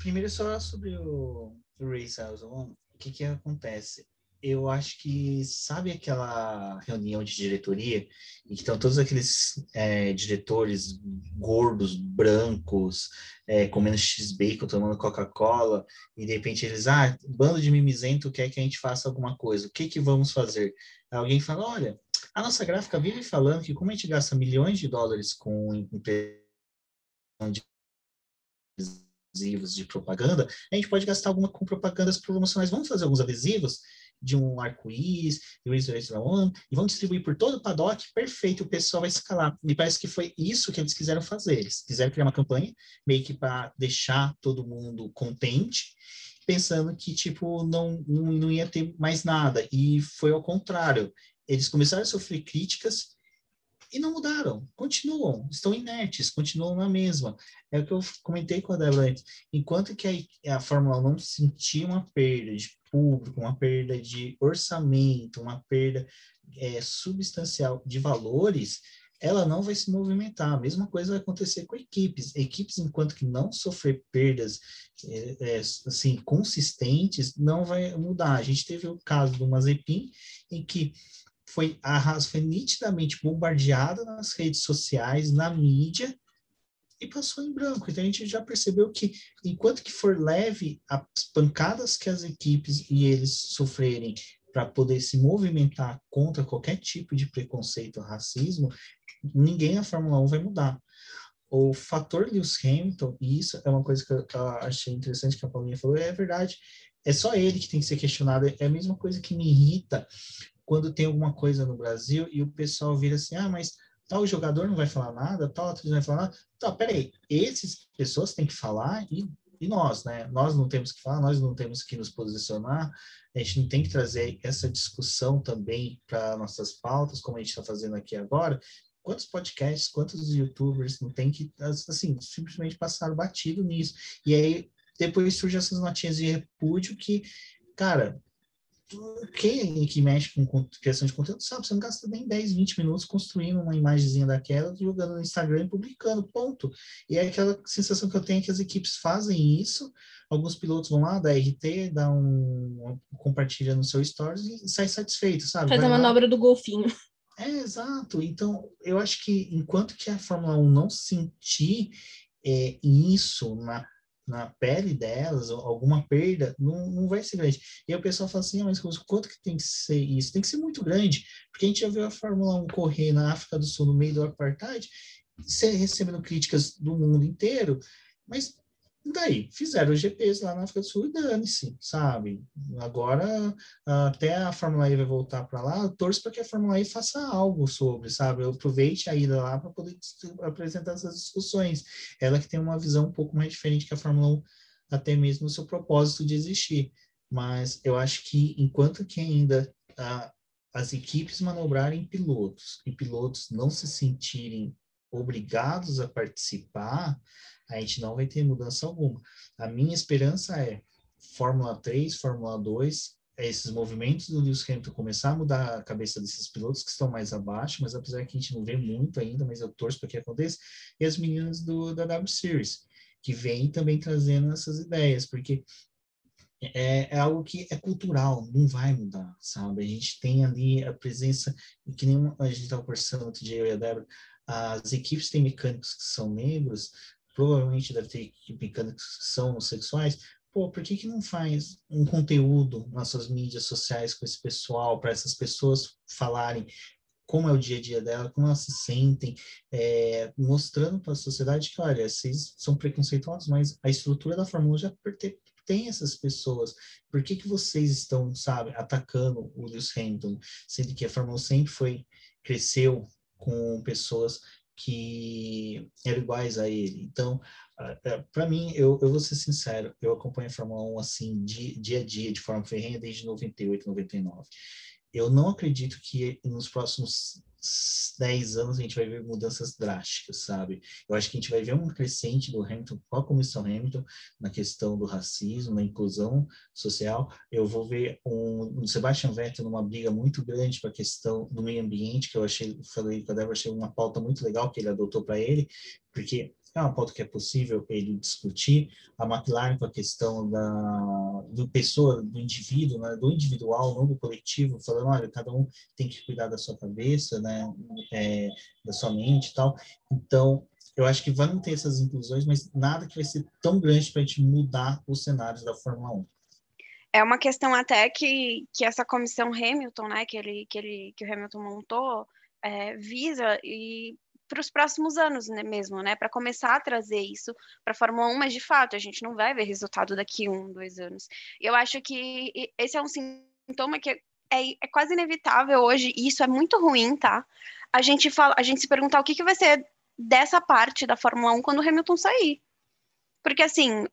C: Primeiro, só sobre o, Race House o que que acontece? Eu acho que, sabe aquela reunião de diretoria em que estão todos aqueles é, diretores gordos, brancos, é, comendo x-bacon, tomando Coca-Cola, e de repente eles, ah, bando de mimizento quer que a gente faça alguma coisa, o que que vamos fazer? Alguém fala, olha, a nossa gráfica vive falando que como a gente gasta milhões de dólares com de adesivos de propaganda, a gente pode gastar alguma com propagandas promocionais. Vamos fazer alguns adesivos de um arco-íris, Race One, e vão distribuir por todo o paddock, perfeito, o pessoal vai escalar. Me parece que foi isso que eles quiseram fazer. Eles quiseram criar uma campanha, meio que para deixar todo mundo contente, pensando que, tipo, não, não, não ia ter mais nada. E foi ao contrário. Eles começaram a sofrer críticas e não mudaram, continuam, estão inertes, continuam na mesma. É o que eu comentei com a Débora antes. Enquanto que a, a Fórmula 1 não sentir uma perda de público, uma perda de orçamento, uma perda é, substancial de valores, ela não vai se movimentar. A mesma coisa vai acontecer com equipes. Equipes, enquanto que não sofrer perdas é, é, assim consistentes, não vai mudar. A gente teve o caso do Mazepin, em que foi a Haas foi nitidamente bombardeada nas redes sociais, na mídia, e passou em branco. Então a gente já percebeu que, enquanto que for leve as pancadas que as equipes e eles sofrerem para poder se movimentar contra qualquer tipo de preconceito racismo, ninguém na Fórmula 1 vai mudar. O fator Lewis Hamilton, e isso é uma coisa que eu achei interessante que a Paulinha falou, é verdade, é só ele que tem que ser questionado. É a mesma coisa que me irrita quando tem alguma coisa no Brasil e o pessoal vira assim, ah, mas tal jogador não vai falar nada, tal atriz não vai falar nada. Então, peraí, essas pessoas têm que falar e, e nós, né? Nós não temos que falar, nós não temos que nos posicionar, a gente não tem que trazer essa discussão também para nossas pautas, como a gente está fazendo aqui agora. Quantos podcasts, quantos youtubers não tem que, assim, simplesmente passar batido nisso? E aí, depois surgem essas notinhas de repúdio que, cara, quem que mexe com criação de conteúdo sabe, você não gasta nem 10, 20 minutos construindo uma imagenzinha daquela, jogando no Instagram e publicando, ponto. E é aquela sensação que eu tenho que as equipes fazem isso, alguns pilotos vão lá, dá RT, dá um, compartilha no seu stories e sai satisfeito, sabe?
B: Faz a manobra do golfinho.
C: É, exato. Então, eu acho que enquanto que a Fórmula 1 não sentir é, isso na na pele delas, alguma perda, não, não vai ser grande. E o pessoal fala assim, ah, mas quanto que tem que ser isso? Tem que ser muito grande, porque a gente já viu a Fórmula 1 correr na África do Sul no meio do apartheid, recebendo críticas do mundo inteiro, mas daí fizeram os GPs lá na África do Sul e dane-se, sabe? Agora até a Fórmula E vai voltar para lá, torço para que a Fórmula E faça algo sobre, sabe? Eu aproveite a ida lá para poder apresentar essas discussões. Ela que tem uma visão um pouco mais diferente que a Fórmula 1, até mesmo no seu propósito de existir. Mas eu acho que enquanto que ainda as equipes manobrarem pilotos e pilotos não se sentirem obrigados a participar, a gente não vai ter mudança alguma. A minha esperança é Fórmula 3, Fórmula 2, é esses movimentos do Lewis Hamilton começar a mudar a cabeça desses pilotos que estão mais abaixo, mas apesar que a gente não vê muito ainda, mas eu torço para que aconteça, e as meninas do, da W Series, que vêm também trazendo essas ideias, porque é, é, algo que é cultural, não vai mudar, sabe? A gente tem ali a presença, que nem a gente estava conversando outro dia, eu e a Débora, as equipes têm mecânicos que são negros, provavelmente deve ter mecânicos que são homossexuais, pô, por que, que não faz um conteúdo nas suas mídias sociais com esse pessoal, para essas pessoas falarem como é o dia a dia dela, como elas se sentem, é, mostrando para a sociedade que, olha, vocês são preconceituosos, mas a estrutura da Fórmula 1 já tem essas pessoas. Por que, que vocês estão, sabe, atacando o Lewis Hamilton, sendo que a Fórmula 1 sempre foi, cresceu com pessoas que eram iguais a ele. Então, para mim, eu, eu vou ser sincero, eu acompanho a Fórmula 1 assim, dia, dia a dia, de forma ferrenha, desde 98, 99. Eu não acredito que nos próximos 10 anos a gente vai ver mudanças drásticas, sabe? Eu acho que a gente vai ver um crescente do Hamilton com a comissão Hamilton na questão do racismo, na inclusão social. Eu vou ver um, um Sebastian Vettel numa briga muito grande para a questão do meio ambiente, que eu achei, falei com a Débora, achei uma pauta muito legal que ele adotou para ele, porque é uma pauta que é possível ele discutir. A McLaren com a questão da do pessoa, do indivíduo, né, do individual, não do coletivo, falando, olha, cada um tem que cuidar da sua cabeça, né, é, da sua mente e tal. Então, eu acho que vão ter essas inclusões, mas nada que vai ser tão grande para a gente mudar os cenários da Fórmula 1.
A: É uma questão até que, que essa comissão Hamilton, né, que, ele, que, ele, que o Hamilton montou, é, visa e para os próximos anos né, mesmo, né? Para começar a trazer isso para a Fórmula 1, mas de fato a gente não vai ver resultado daqui um, dois anos. Eu acho que esse é um sintoma que é, é quase inevitável hoje, e isso é muito ruim, tá? A gente fala, a gente se perguntar o que, que vai ser dessa parte da Fórmula 1 quando o Hamilton sair. Porque assim,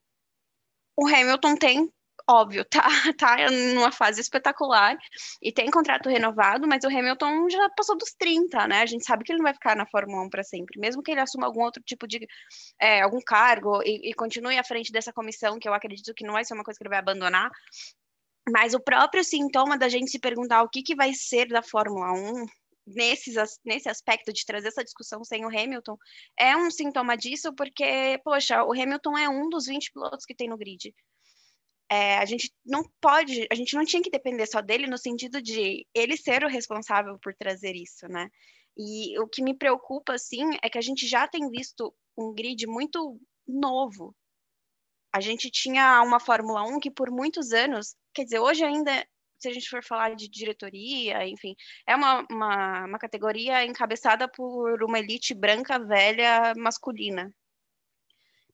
A: o Hamilton tem óbvio, tá, tá numa fase espetacular e tem contrato renovado, mas o Hamilton já passou dos 30, né? A gente sabe que ele não vai ficar na Fórmula 1 para sempre, mesmo que ele assuma algum outro tipo de é, algum cargo e, e continue à frente dessa comissão, que eu acredito que não vai ser uma coisa que ele vai abandonar. Mas o próprio sintoma da gente se perguntar o que, que vai ser da Fórmula 1 nesses, nesse aspecto de trazer essa discussão sem o Hamilton, é um sintoma disso, porque, poxa, o Hamilton é um dos 20 pilotos que tem no grid é, a gente não pode, a gente não tinha que depender só dele no sentido de ele ser o responsável por trazer isso, né? E o que me preocupa, assim, é que a gente já tem visto um grid muito novo. A gente tinha uma Fórmula 1 que por muitos anos, quer dizer, hoje ainda, se a gente for falar de diretoria, enfim, é uma, uma, uma categoria encabeçada por uma elite branca, velha, masculina,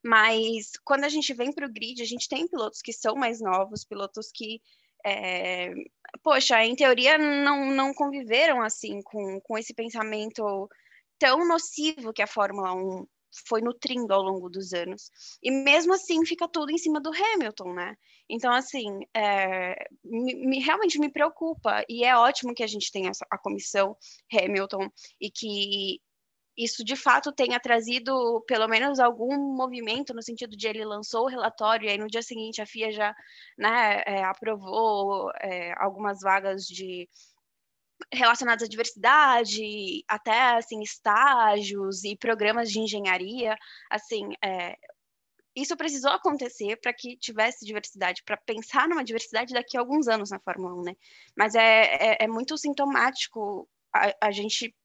A: mas quando a gente vem para o grid, a gente tem pilotos que são mais novos, pilotos que, é, poxa, em teoria não, não conviveram assim com, com esse pensamento tão nocivo que a Fórmula 1 foi nutrindo ao longo dos anos. E mesmo assim fica tudo em cima do Hamilton, né? Então, assim, é, me, realmente me preocupa. E é ótimo que a gente tenha a comissão Hamilton e que isso de fato tenha trazido pelo menos algum movimento no sentido de ele lançou o relatório e aí no dia seguinte a FIA já né, é, aprovou é, algumas vagas de relacionadas à diversidade, até assim estágios e programas de engenharia, assim, é, isso precisou acontecer para que tivesse diversidade, para pensar numa diversidade daqui a alguns anos na Fórmula 1, né? Mas é, é, é muito sintomático a, a gente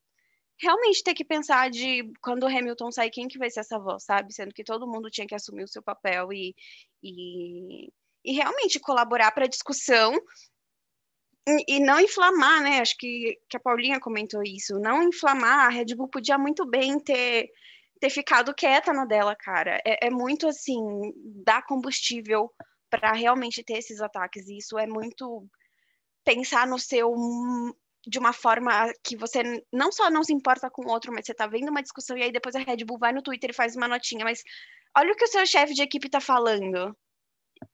A: realmente ter que pensar de quando o Hamilton sair, quem que vai ser essa voz, sabe? Sendo que todo mundo tinha que assumir o seu papel e, e, e realmente colaborar para a discussão e, e, não inflamar, né? Acho que, que a Paulinha comentou isso. Não inflamar, a Red Bull podia muito bem ter, ter ficado quieta na dela, cara. É, é muito assim, dar combustível para realmente ter esses ataques. E isso é muito pensar no seu de uma forma que você não só não se importa com o outro, mas você tá vendo uma discussão e aí depois a Red Bull vai no Twitter e faz uma notinha, mas olha o que o seu chefe de equipe tá falando.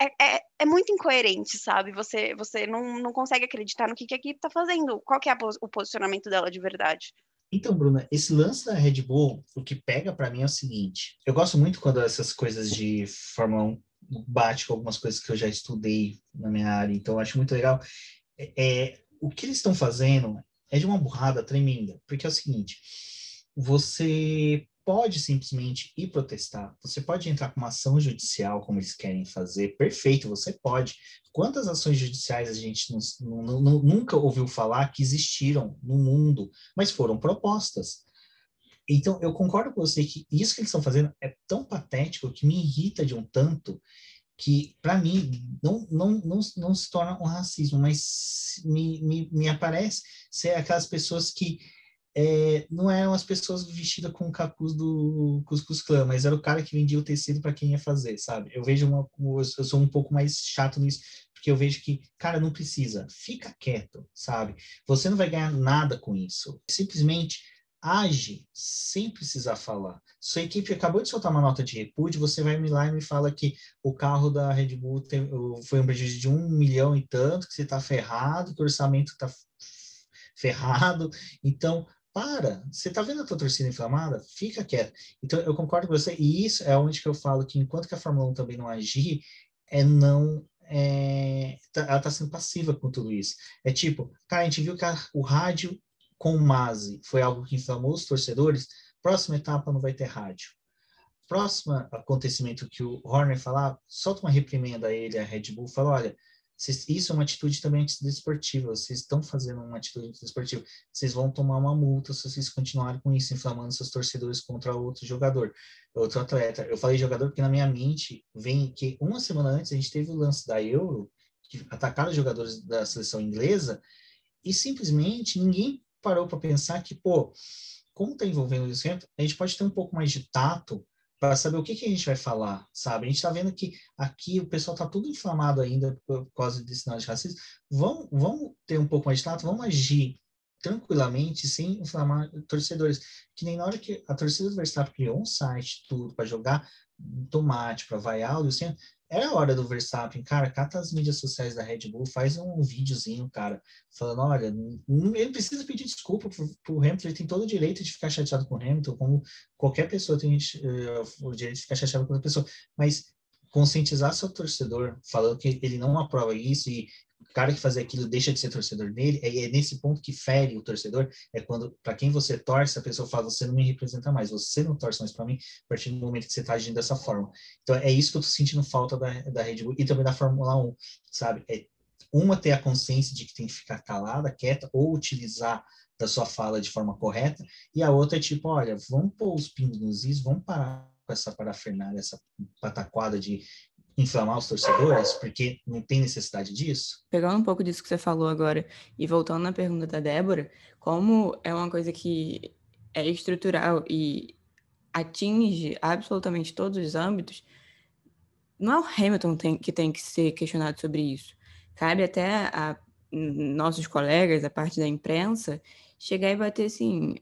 A: É, é, é, muito incoerente, sabe? Você, você não, não consegue acreditar no que, que a equipe tá fazendo. Qual que é o posicionamento dela de verdade?
C: Então, Bruna, esse lance da Red Bull, o que pega para mim é o seguinte: eu gosto muito quando essas coisas de Fórmula 1 bate com algumas coisas que eu já estudei na minha área, então eu acho muito legal. É, é o que eles estão fazendo é de uma burrada tremenda, porque é o seguinte: você pode simplesmente ir protestar, você pode entrar com uma ação judicial, como eles querem fazer, perfeito, você pode. Quantas ações judiciais a gente não, não, não, nunca ouviu falar que existiram no mundo, mas foram propostas? Então, eu concordo com você que isso que eles estão fazendo é tão patético que me irrita de um tanto que para mim não, não, não, não se torna um racismo, mas me, me, me aparece ser aquelas pessoas que é, não eram as pessoas vestidas com o capuz do Cuscuz Clã, mas era o cara que vendia o tecido para quem ia fazer, sabe? Eu vejo uma, eu sou um pouco mais chato nisso, porque eu vejo que, cara, não precisa, fica quieto, sabe? Você não vai ganhar nada com isso. Simplesmente age sem precisar falar. Sua equipe acabou de soltar uma nota de repúdio, você vai me lá e me fala que o carro da Red Bull tem, foi um prejuízo de um milhão e tanto, que você está ferrado, que o orçamento está ferrado. Então, para, você tá vendo a tua torcida inflamada? Fica quieto. Então, eu concordo com você, e isso é onde que eu falo que enquanto que a Fórmula 1 também não agir, é não é, tá, ela está sendo passiva com tudo isso. É tipo, cara, a gente viu que a, o rádio com o Masi foi algo que inflamou os torcedores, próxima etapa não vai ter rádio. Próximo acontecimento que o Horner falar, solta uma reprimenda a ele, a Red Bull, fala, olha, isso é uma atitude também antidesportiva. Vocês estão fazendo uma atitude antidesportiva. Vocês vão tomar uma multa se vocês continuarem com isso, inflamando seus torcedores contra outro jogador, outro atleta. Eu falei jogador porque na minha mente vem que uma semana antes a gente teve o lance da Euro, que atacaram os jogadores da seleção inglesa, e simplesmente ninguém parou para pensar que, pô, como está envolvendo isso, a gente pode ter um pouco mais de tato para saber o que, que a gente vai falar, sabe? A gente está vendo que aqui o pessoal está tudo inflamado ainda por causa desse sinal de racismo. Vamos, vamos ter um pouco mais de tato, vamos agir tranquilamente, sem inflamar torcedores. Que nem na hora que a torcida do Verstappen criou um site, tudo, para jogar tomate, para vaiar o Luciano, era a hora do Verstappen, cara, cata as mídias sociais da Red Bull, faz um videozinho, cara, falando, olha, ele precisa pedir desculpa pro, pro Hamilton, ele tem todo o direito de ficar chateado com o Hamilton, como qualquer pessoa tem uh, o direito de ficar chateado com outra pessoa, mas conscientizar seu torcedor, falando que ele não aprova isso e o cara que faz aquilo deixa de ser torcedor dele, é, é nesse ponto que fere o torcedor, é quando, para quem você torce, a pessoa fala, você não me representa mais, você não torce mais para mim, a partir do momento que você está agindo dessa forma. Então, é isso que eu tô sentindo falta da, da Red Bull e também da Fórmula 1, sabe? É uma ter a consciência de que tem que ficar calada, quieta, ou utilizar da sua fala de forma correta, e a outra é tipo, olha, vamos pôr os pingos nos is, vamos parar com essa parafernália, essa pataquada de inflamar os torcedores, porque não tem necessidade disso?
D: Pegando um pouco disso que você falou agora e voltando na pergunta da Débora, como é uma coisa que é estrutural e atinge absolutamente todos os âmbitos, não é o Hamilton tem, que tem que ser questionado sobre isso. Cabe até a nossos colegas, a parte da imprensa, chegar e bater assim: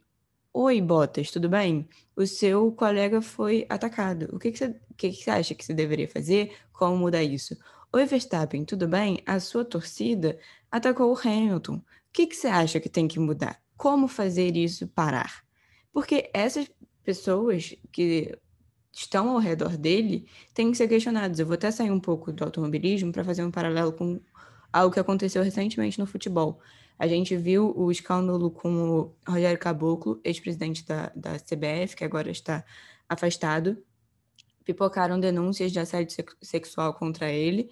D: Oi, Bottas, tudo bem? O seu colega foi atacado. O que, que, você, que, que você acha que você deveria fazer? Como mudar isso? Oi, Verstappen, tudo bem? A sua torcida atacou o Hamilton. O que, que você acha que tem que mudar? Como fazer isso parar? Porque essas pessoas que estão ao redor dele têm que ser questionadas. Eu vou até sair um pouco do automobilismo para fazer um paralelo com algo que aconteceu recentemente no futebol. A gente viu o escândalo com o Rogério Caboclo, ex-presidente da, da CBF, que agora está afastado. Pipocaram denúncias de assédio sexual contra ele.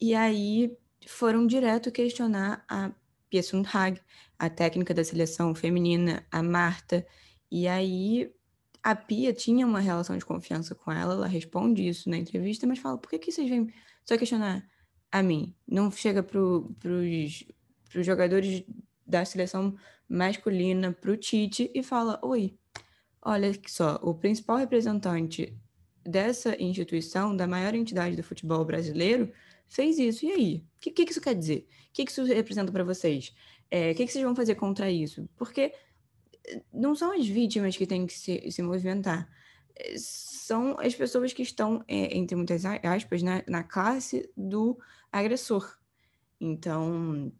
D: E aí foram direto questionar a Pia Sundhag, a técnica da seleção feminina, a Marta. E aí a Pia tinha uma relação de confiança com ela, ela responde isso na entrevista, mas fala: por que, que vocês vêm só questionar a mim? Não chega para os para os jogadores da seleção masculina, para o Tite, e fala: Oi, olha só, o principal representante dessa instituição, da maior entidade do futebol brasileiro, fez isso. E aí? O que, que, isso quer dizer? O que, que isso representa para vocês? É, o que, que vocês vão fazer contra isso? Porque não são as vítimas que têm que se, se movimentar, são as pessoas que estão, é, entre muitas aspas, na, na classe do agressor. Então,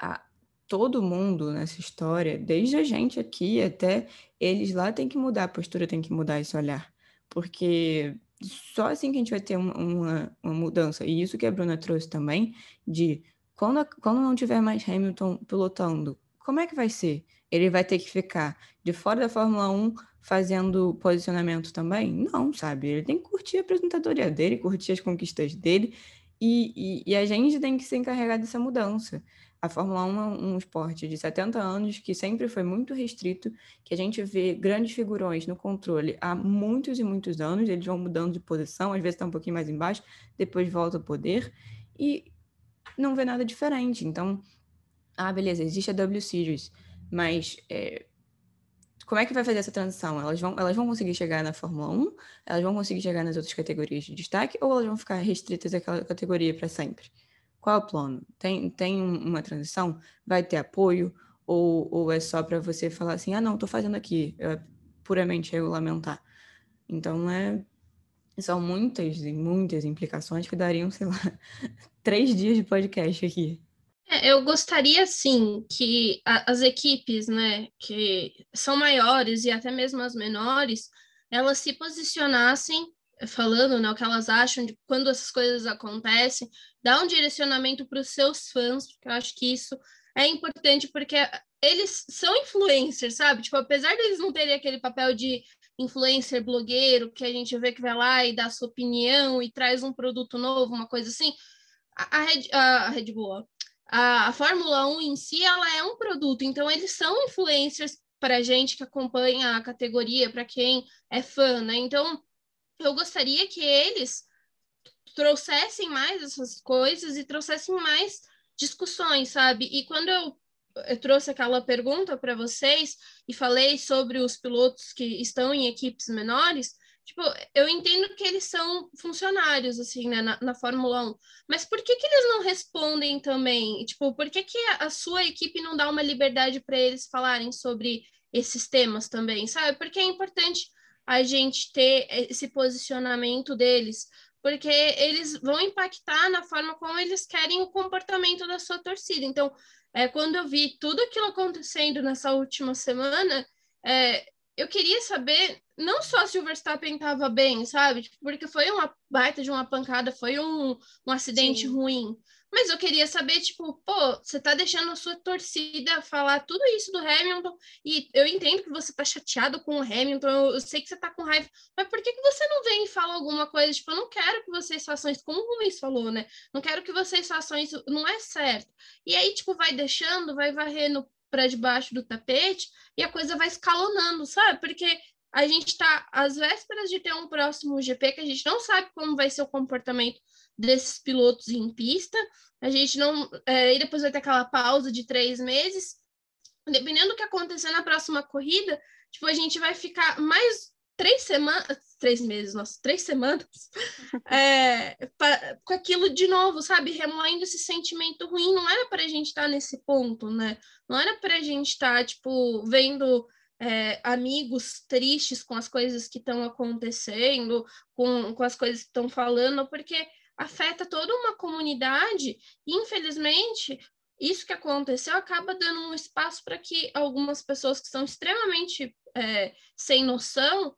D: a, todo mundo nessa história, desde a gente aqui até eles lá, tem que mudar a postura, tem que mudar esse olhar. Porque só assim que a gente vai ter uma, uma, mudança. E isso que a Bruna trouxe também, de quando, quando não tiver mais Hamilton pilotando, como é que vai ser? Ele vai ter que ficar de fora da Fórmula 1 fazendo posicionamento também? Não, sabe? Ele tem que curtir a apresentadoria dele, curtir as conquistas dele, e, e, e a gente tem que se encarregar dessa mudança a Fórmula 1 é um esporte de 70 anos que sempre foi muito restrito, que a gente vê grandes figurões no controle há muitos e muitos anos, eles vão mudando de posição, às vezes está um pouquinho mais embaixo, depois volta ao poder, e não vê nada diferente. Então, ah, beleza, existe a W Series, mas é, como é que vai fazer essa transição? Elas vão, elas vão conseguir chegar na Fórmula 1? Elas vão conseguir chegar nas outras categorias de destaque? Ou elas vão ficar restritas àquela categoria para sempre? Qual é o plano? Tem, tem uma transição? Vai ter apoio? Ou, ou é só para você falar assim, ah, não, estou fazendo aqui, é puramente regulamentar? Então, é, são muitas e muitas implicações que dariam, sei lá, três dias de podcast aqui.
B: É, eu gostaria, sim, que as equipes, né, que são maiores e até mesmo as menores, elas se posicionassem falando né, o que elas acham de quando essas coisas acontecem, dá um direcionamento para os seus fãs, porque eu acho que isso é importante, porque eles são influencers, sabe? Tipo, apesar deles não terem aquele papel de influencer blogueiro, que a gente vê que vai lá e dá sua opinião e traz um produto novo, uma coisa assim, a, Red, a Red Bull, a, a Fórmula 1 em si, ela é um produto, então eles são influencers para gente que acompanha a categoria, para quem é fã, né? Então, eu gostaria que eles trouxessem mais essas coisas e trouxessem mais discussões, sabe? E quando eu, eu trouxe aquela pergunta para vocês e falei sobre os pilotos que estão em equipes menores, tipo, eu entendo que eles são funcionários, assim, né, na, na Fórmula 1, mas por que que eles não respondem também? Tipo, por que que a, a sua equipe não dá uma liberdade para eles falarem sobre esses temas também, sabe? Porque é importante a gente ter esse posicionamento deles, porque eles vão impactar na forma como eles querem o comportamento da sua torcida. Então, é, quando eu vi tudo aquilo acontecendo nessa última semana, é, eu queria saber não só se o Verstappen estava bem, sabe? Tipo, porque foi uma baita de uma pancada, foi um, um acidente Sim. ruim. Mas eu queria saber, tipo, pô, você tá deixando a sua torcida falar tudo isso do Hamilton, e eu entendo que você tá chateado com o Hamilton, eu sei que você tá com raiva, mas por que, que você não vem e fala alguma coisa? Tipo, eu não quero que vocês façam isso, como o Luiz falou, né? Não quero que vocês façam isso, não é certo. E aí, tipo, vai deixando, vai varrendo para debaixo do tapete, e a coisa vai escalonando, sabe? Porque a gente está às vésperas de ter um próximo GP que a gente não sabe como vai ser o comportamento desses pilotos em pista. A gente não. É, e depois vai ter aquela pausa de três meses. Dependendo do que acontecer na próxima corrida, tipo, a gente vai ficar mais três semanas, três meses, nossa, três semanas, é, pra, com aquilo de novo, sabe? Remoendo esse sentimento ruim. Não era para a gente estar tá nesse ponto, né? Não era para a gente estar, tá, tipo, vendo é, amigos tristes com as coisas que estão acontecendo, com, com as coisas que estão falando, porque afeta toda uma comunidade e, infelizmente, isso que aconteceu acaba dando um espaço para que algumas pessoas que são extremamente é, sem noção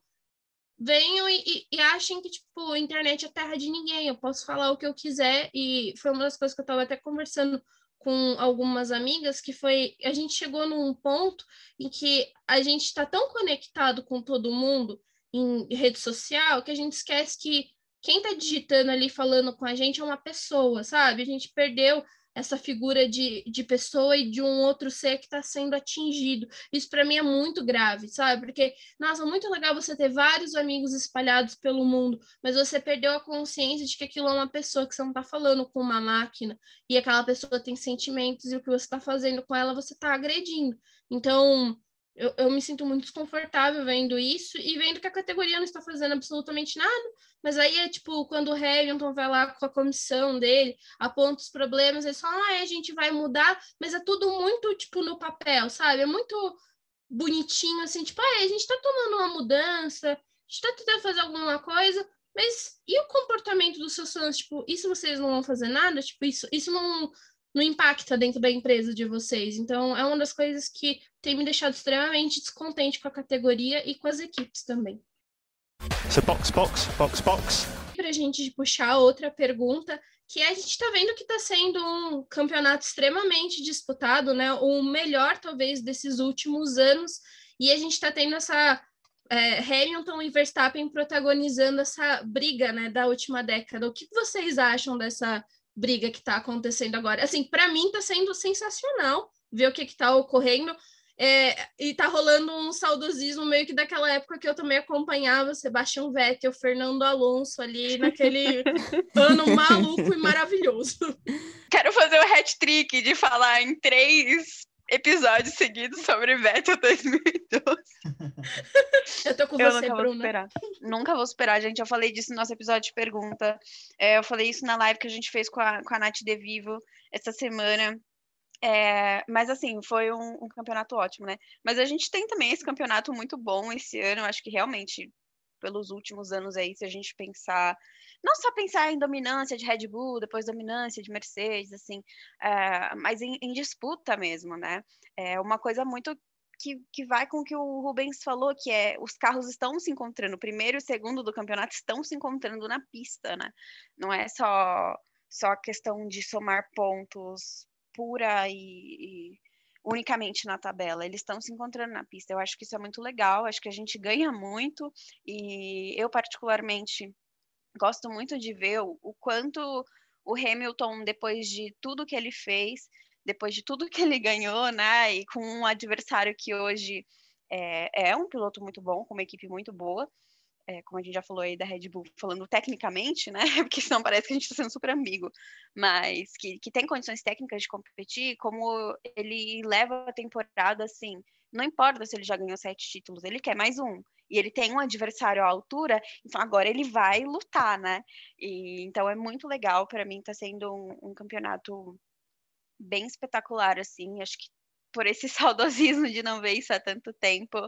B: venham e, e, achem que, tipo, a internet é terra de ninguém, eu posso falar o que eu quiser, e foi uma das coisas que eu estava até conversando com algumas amigas, que foi, a gente chegou num ponto em que a gente está tão conectado com todo mundo em rede social, que a gente esquece que quem está digitando ali, falando com a gente, é uma pessoa, sabe? A gente perdeu essa figura de, de pessoa e de um outro ser que está sendo atingido. Isso para mim é muito grave, sabe? Porque, nossa, muito legal você ter vários amigos espalhados pelo mundo, mas você perdeu a consciência de que aquilo é uma pessoa que você não está falando com uma máquina e aquela pessoa tem sentimentos e o que você está fazendo com ela você está agredindo. Então, eu, eu me sinto muito desconfortável vendo isso e vendo que a categoria não está fazendo absolutamente nada, mas aí é tipo, quando o Hamilton vai lá com a comissão dele, aponta os problemas, eles falam, ah, é, a gente vai mudar, mas é tudo muito, tipo, no papel, sabe? É muito bonitinho, assim, tipo, ah, a gente está tomando uma mudança, a gente está tentando fazer alguma coisa, mas e o comportamento dos seus fãs? Tipo, isso vocês não vão fazer nada? Tipo, isso, isso não, não impacta dentro da empresa de vocês. Então, é uma das coisas que tem me deixado extremamente descontente com a categoria e com as equipes também.
E: So box, box, box, box.
B: Para a gente puxar outra pergunta, que a gente está vendo que está sendo um campeonato extremamente disputado, né? O melhor, talvez, desses últimos anos. E a gente está tendo essa é, Hamilton e Verstappen protagonizando essa briga, né, da última década. O que vocês acham dessa briga que está acontecendo agora. Assim, para mim está sendo sensacional ver o que está ocorrendo. É, e tá rolando um saudosismo meio que daquela época que eu também acompanhava Sebastião Vettel, Fernando Alonso ali naquele ano maluco e maravilhoso.
A: Quero fazer o hat-trick de falar em três episódios seguidos sobre Vettel 2012.
B: eu tô com
A: eu
B: você,
A: nunca
B: Bruna.
A: Vou superar. Nunca vou superar, gente. Eu falei disso no nosso episódio de pergunta. É, eu falei isso na live que a gente fez com a, com a Nath De Vivo essa semana. É, mas assim, foi um, um, campeonato ótimo, né? Mas a gente tem também esse campeonato muito bom esse ano. Acho que realmente pelos últimos anos aí, se a gente pensar, não só pensar em dominância de Red Bull, depois dominância de Mercedes, assim, é, mas em, em, disputa mesmo, né? É uma coisa muito que, que vai com o que o Rubens falou, que é os carros estão se encontrando, o primeiro e o segundo do campeonato estão se encontrando na pista, né? Não é só, só questão de somar pontos pura e, e unicamente na tabela, eles estão se encontrando na pista. Eu acho que isso é muito legal, acho que a gente ganha muito e eu particularmente gosto muito de ver o, o quanto o Hamilton, depois de tudo que ele fez, depois de tudo que ele ganhou, né, e com um adversário que hoje é, é um piloto muito bom, com uma equipe muito boa, é, como a gente já falou aí da Red Bull, falando tecnicamente, né? Porque senão parece que a gente está sendo super amigo, mas que, que tem condições técnicas de competir, como ele leva a temporada assim. Não importa se ele já ganhou sete títulos, ele quer mais um. E ele tem um adversário à altura, então agora ele vai lutar, né? E, então é muito legal, para mim, está sendo um, um campeonato bem espetacular, assim. Acho que por esse saudosismo de não ver isso há tanto tempo,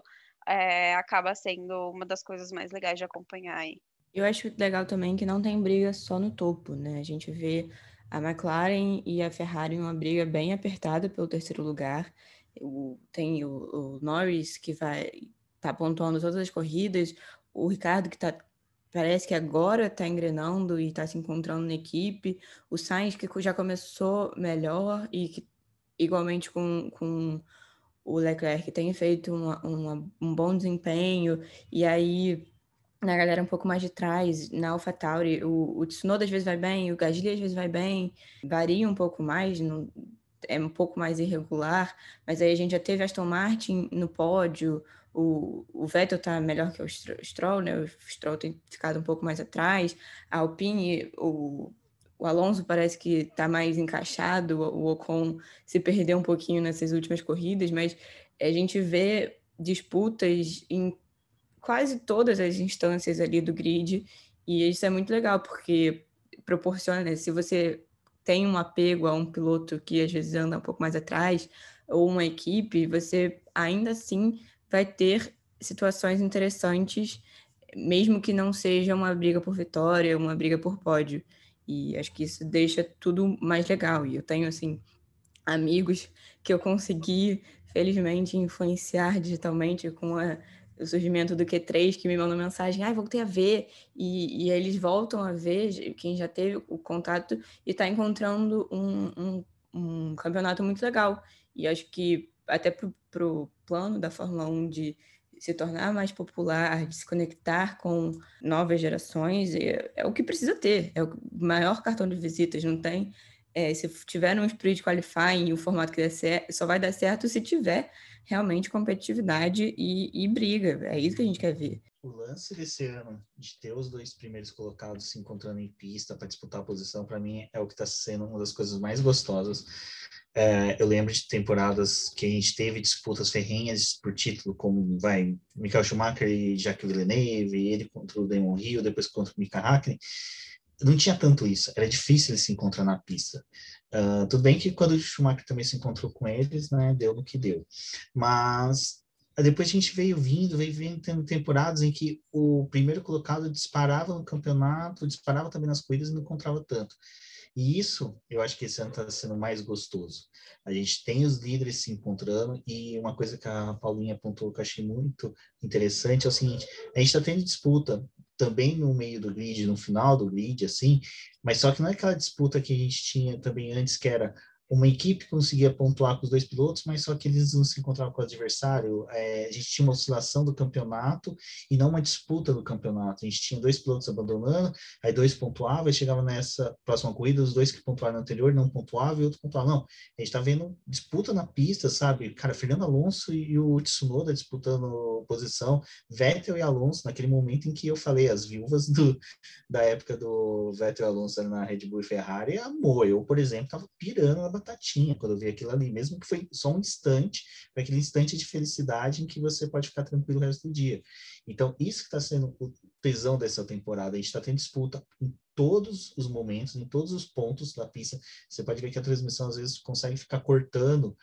A: é, acaba sendo uma das coisas mais legais de acompanhar aí.
D: Eu acho legal também que não tem briga só no topo, né? A gente vê a McLaren e a Ferrari uma briga bem apertada pelo terceiro lugar. O, tem o, o, Norris que vai tá pontuando todas as corridas, o Ricardo que tá parece que agora está engrenando e está se encontrando na equipe, o Sainz que já começou melhor e que igualmente com, com o Leclerc tem feito uma, uma, um bom desempenho, e aí na galera um pouco mais de trás, na AlphaTauri, o, o Tsunoda às vezes vai bem, o Gasly às vezes vai bem, varia um pouco mais, no, é um pouco mais irregular, mas aí a gente já teve Aston Martin no pódio, o, o Vettel tá melhor que o Stroll, né? O Stroll tem ficado um pouco mais atrás, a Alpine, o o Alonso parece que está mais encaixado, o Ocon se perdeu um pouquinho nessas últimas corridas, mas a gente vê disputas em quase todas as instâncias ali do grid, e isso é muito legal, porque proporciona, né, se você tem um apego a um piloto que às vezes anda um pouco mais atrás, ou uma equipe, você ainda assim vai ter situações interessantes, mesmo que não seja uma briga por vitória, uma briga por pódio. E acho que isso deixa tudo mais legal. E eu tenho, assim, amigos que eu consegui, felizmente, influenciar digitalmente com a, o surgimento do Q3, que me mandam mensagem, ai, ah, voltei a ver, e, e eles voltam a ver, quem já teve o contato, e está encontrando um, um, um, campeonato muito legal. E acho que até para o plano da Fórmula 1 de se tornar mais popular, de se conectar com novas gerações, é, é o que precisa ter. É o maior cartão de visitas, não tem. É, se tiver um sprint qualifying e o formato que der certo, só vai dar certo se tiver realmente competitividade e, e briga. É isso que a gente quer ver.
C: O lance desse ano de ter os dois primeiros colocados se encontrando em pista para disputar a posição, para mim é o que está sendo uma das coisas mais gostosas é, eu lembro de temporadas que a gente teve disputas ferrenhas por título, como vai Michael Schumacher e Jacques Villeneuve, ele contra o Damon Hill, depois contra o Mika Hakkinen. Não tinha tanto isso, era difícil ele se encontrar na pista. Uh, tudo bem que quando o Schumacher também se encontrou com eles, né, deu no que deu. Mas depois a gente veio vindo, veio vindo tendo temporadas em que o primeiro colocado disparava no campeonato, disparava também nas corridas e não encontrava tanto. E isso, eu acho que esse ano está sendo mais gostoso. A gente tem os líderes se encontrando, e uma coisa que a Paulinha apontou que eu achei muito interessante é o seguinte: a gente está tendo disputa também no meio do grid, no final do grid, assim, mas só que não é aquela disputa que a gente tinha também antes, que era uma equipe conseguia pontuar com os dois pilotos, mas só que eles não se encontravam com o adversário. É, a gente tinha uma oscilação do campeonato e não uma disputa do campeonato. A gente tinha dois pilotos abandonando, aí dois pontuavam, e chegava nessa próxima corrida, os dois que pontuaram no anterior não pontuavam e outro pontuava. Não, a gente está vendo disputa na pista, sabe? Cara, Fernando Alonso e o Tsunoda disputando posição, Vettel e Alonso, naquele momento em que eu falei, as viúvas do, da época do Vettel e Alonso na Red Bull e Ferrari, amor. Eu, por exemplo, estava pirando na batatinha quando eu vi aquilo ali, mesmo que foi só um instante, foi aquele instante de felicidade em que você pode ficar tranquilo o resto do dia. Então, isso que está sendo o tesão dessa temporada, a gente está tendo disputa em todos os momentos, em todos os pontos da pista. Você pode ver que a transmissão às vezes consegue ficar cortando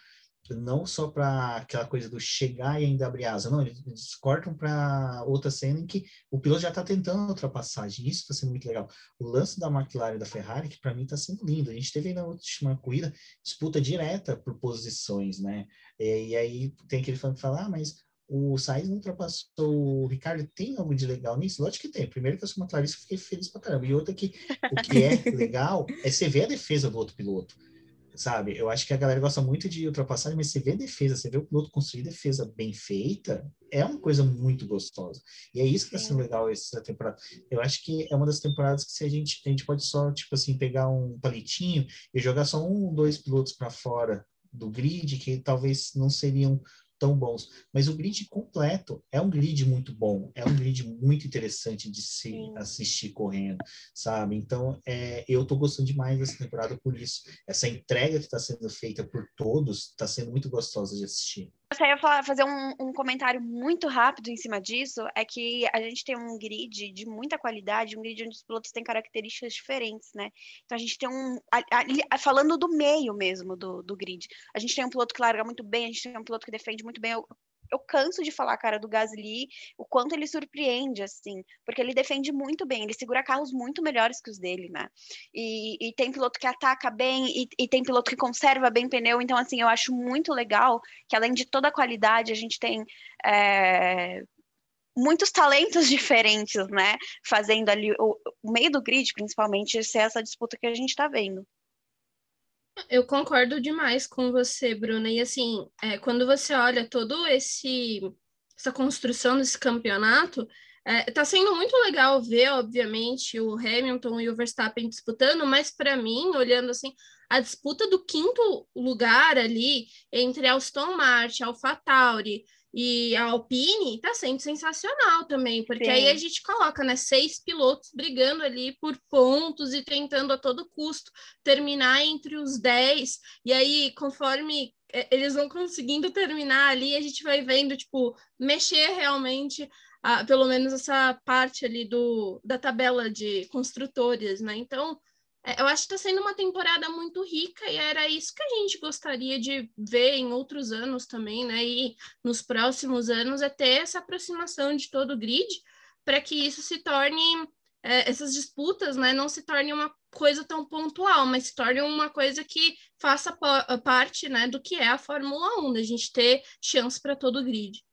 C: não só para aquela coisa do chegar e ainda abrir asa, não, eles, eles cortam para outra cena em que o piloto já está tentando ultrapassagem, isso está sendo muito legal. O lance da McLaren e da Ferrari, que para mim está sendo lindo, a gente teve aí na última corrida disputa direta por posições, né? E, e aí tem aquele fã que fala, ah, mas o Sainz não ultrapassou o Ricardo, tem algo de legal nisso? Lógico que tem. Primeiro que eu sou uma clarista, fiquei feliz pra caramba. E outra que o que é legal é você ver a defesa do outro piloto sabe? Eu acho que a galera gosta muito de ultrapassagem, mas você vê defesa, você vê o piloto construir defesa bem feita, é uma coisa muito gostosa. E é isso que está sendo legal essa temporada. Eu acho que é uma das temporadas que se a gente, a gente pode só, tipo assim, pegar um palitinho e jogar só um, dois pilotos para fora do grid, que talvez não seriam tão bons. Mas o grid completo é um grid muito bom, é um grid muito interessante de se Sim. assistir correndo, sabe? Então, é, eu tô gostando demais dessa temporada por isso. Essa entrega que está sendo feita por todos está sendo muito gostosa de assistir.
A: Eu ia falar, fazer um, um, comentário muito rápido em cima disso, é que a gente tem um grid de muita qualidade, um grid onde os pilotos têm características diferentes, né? Então a gente tem um. Ali, falando do meio mesmo do, do grid, a gente tem um piloto que larga muito bem, a gente tem um piloto que defende muito bem. Eu, canso de falar, cara, do Gasly, o quanto ele surpreende, assim, porque ele defende muito bem, ele segura carros muito melhores que os dele, né? E, e tem piloto que ataca bem, e, e, tem piloto que conserva bem pneu, então, assim, eu acho muito legal que, além de toda a qualidade, a gente tem. É, muitos talentos diferentes, né? Fazendo ali o, o meio do grid, principalmente, ser essa disputa que a gente está vendo.
B: Eu concordo demais com você, Bruna. E assim, é, quando você olha todo esse essa construção desse campeonato, está é, sendo muito legal ver, obviamente, o Hamilton e o Verstappen disputando, mas para mim, olhando assim, a disputa do quinto lugar ali entre Aston Martin, AlphaTauri, e a Alpine está sendo sensacional também, porque Sim. aí a gente coloca, né, seis pilotos brigando ali por pontos e tentando a todo custo terminar entre os dez. E aí, conforme é, eles vão conseguindo terminar ali, a gente vai vendo, tipo, mexer realmente, a, pelo menos essa parte ali do, da tabela de construtores, né? Então, eu acho que está sendo uma temporada muito rica e era isso que a gente gostaria de ver em outros anos também, né? E nos próximos anos é ter essa aproximação de todo o grid para que isso se torne, é, essas disputas, né, não se tornem uma coisa tão pontual, mas se torne uma coisa que faça parte, né, do que é a Fórmula 1, da gente ter chance para todo o grid.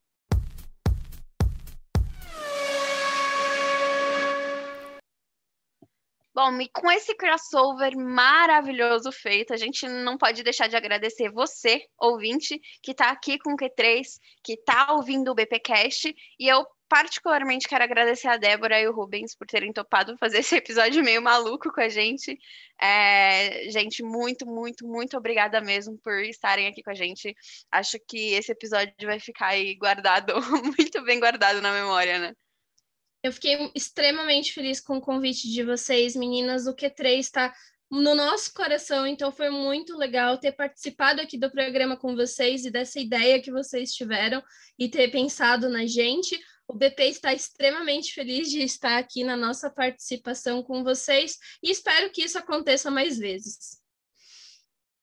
A: Bom, e com esse crossover maravilhoso feito, a gente não pode deixar de agradecer você, ouvinte, que está aqui com o Q3, que está ouvindo o BPcast, e eu particularmente quero agradecer a Débora e o Rubens por terem topado fazer esse episódio meio maluco com a gente. É, gente, muito, muito, muito obrigada mesmo por estarem aqui com a gente. Acho que esse episódio vai ficar aí guardado, muito bem guardado na memória, né?
B: Eu fiquei extremamente feliz com o convite de vocês, meninas. O Q3 está no nosso coração, então foi muito legal ter participado aqui do programa com vocês e dessa ideia que vocês tiveram e ter pensado na gente. O BP está extremamente feliz de estar aqui na nossa participação com vocês e espero que isso aconteça mais vezes.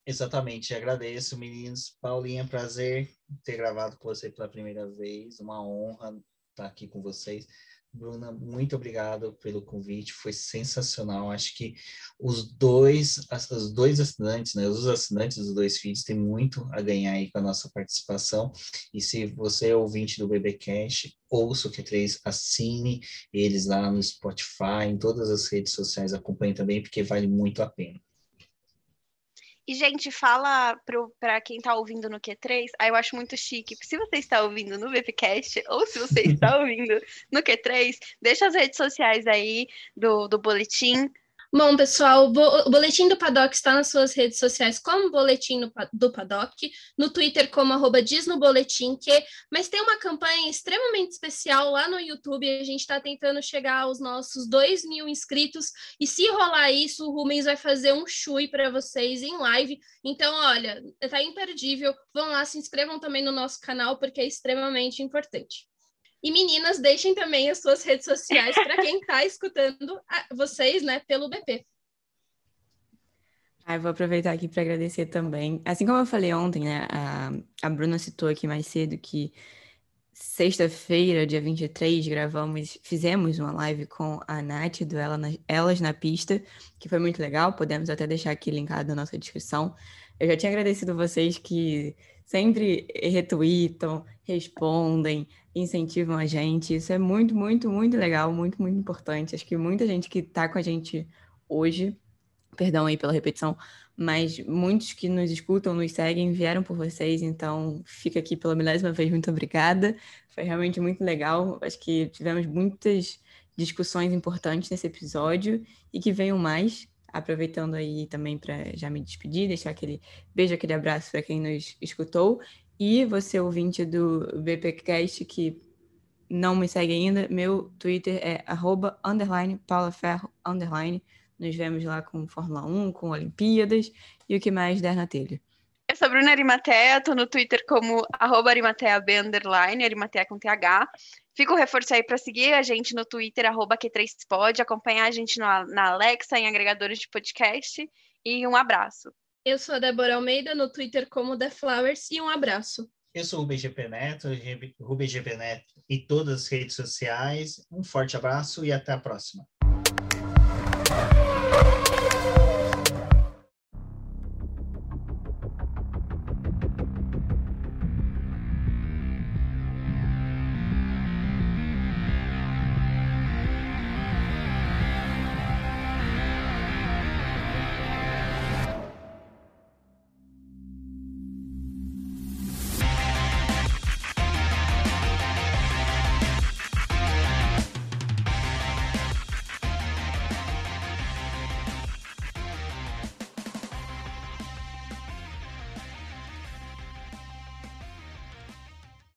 C: Exatamente, agradeço, meninos. Paulinha, prazer ter gravado com você pela primeira vez, uma honra estar aqui com vocês. Bruna, muito obrigado pelo convite, foi sensacional. Acho que os dois, os dois assinantes, né, os assinantes dos dois feeds têm muito a ganhar aí com a nossa participação. E se você é ouvinte do BBcast, ouça o Q3, assine eles lá no Spotify, em todas as redes sociais, acompanhe também, porque vale muito a pena.
A: E, gente, fala para quem está ouvindo no Q3, aí eu acho muito chique. Se você está ouvindo no VPcast ou se você está ouvindo no Q3, deixa as redes sociais aí do, do boletim
B: Bom, pessoal, o Boletim do Paddock está nas suas redes sociais como Boletim do Paddock, no Twitter como arroba diz no boletim que, mas tem uma campanha extremamente especial lá no YouTube, a gente está tentando chegar aos nossos 2 mil inscritos, e se rolar isso, o Rubens vai fazer um chui para vocês em live, então, olha, tá imperdível, vão lá, se inscrevam também no nosso canal, porque é extremamente importante. E meninas, deixem também as suas redes sociais para quem está escutando vocês, né, pelo BP.
D: Ah, eu vou aproveitar aqui para agradecer também. Assim como eu falei ontem, né? A, a Bruna citou aqui mais cedo que sexta-feira, dia 23, gravamos, fizemos uma live com a Nath do Ela na, Elas na Pista, que foi muito legal. Podemos até deixar aqui linkado na nossa descrição. Eu já tinha agradecido vocês que sempre retweetam, respondem, incentivam a gente. Isso é muito, muito, muito legal, muito, muito importante. Acho que muita gente que está com a gente hoje, perdão aí pela repetição, mas muitos que nos escutam, nos seguem, vieram por vocês, então fica aqui pela milésima vez, muito obrigada. Foi realmente muito legal. Acho que tivemos muitas discussões importantes nesse episódio e que venham mais. Aproveitando aí também para já me despedir, deixar aquele beijo, aquele abraço para quem nos escutou. E você, ouvinte do BPcast, que não me segue ainda, meu Twitter é arroba, underline, Paula Ferro, underline. Nos vemos lá com Fórmula 1, com Olimpíadas e o que mais der na telha.
A: Eu sou Bruna Arimatea, tô no Twitter como arroba arimateab, underline, arimatea com TH. Fica o reforço aí para seguir a gente no Twitter, arroba Q3pod, acompanhar a gente no, na Alexa, em agregadores de podcast. E um abraço.
B: Eu sou a Débora Almeida, no Twitter como The Flowers, e um abraço.
C: Eu sou o BGP Neto, Rubem GP Neto em todas as redes sociais. Um forte abraço e até a próxima.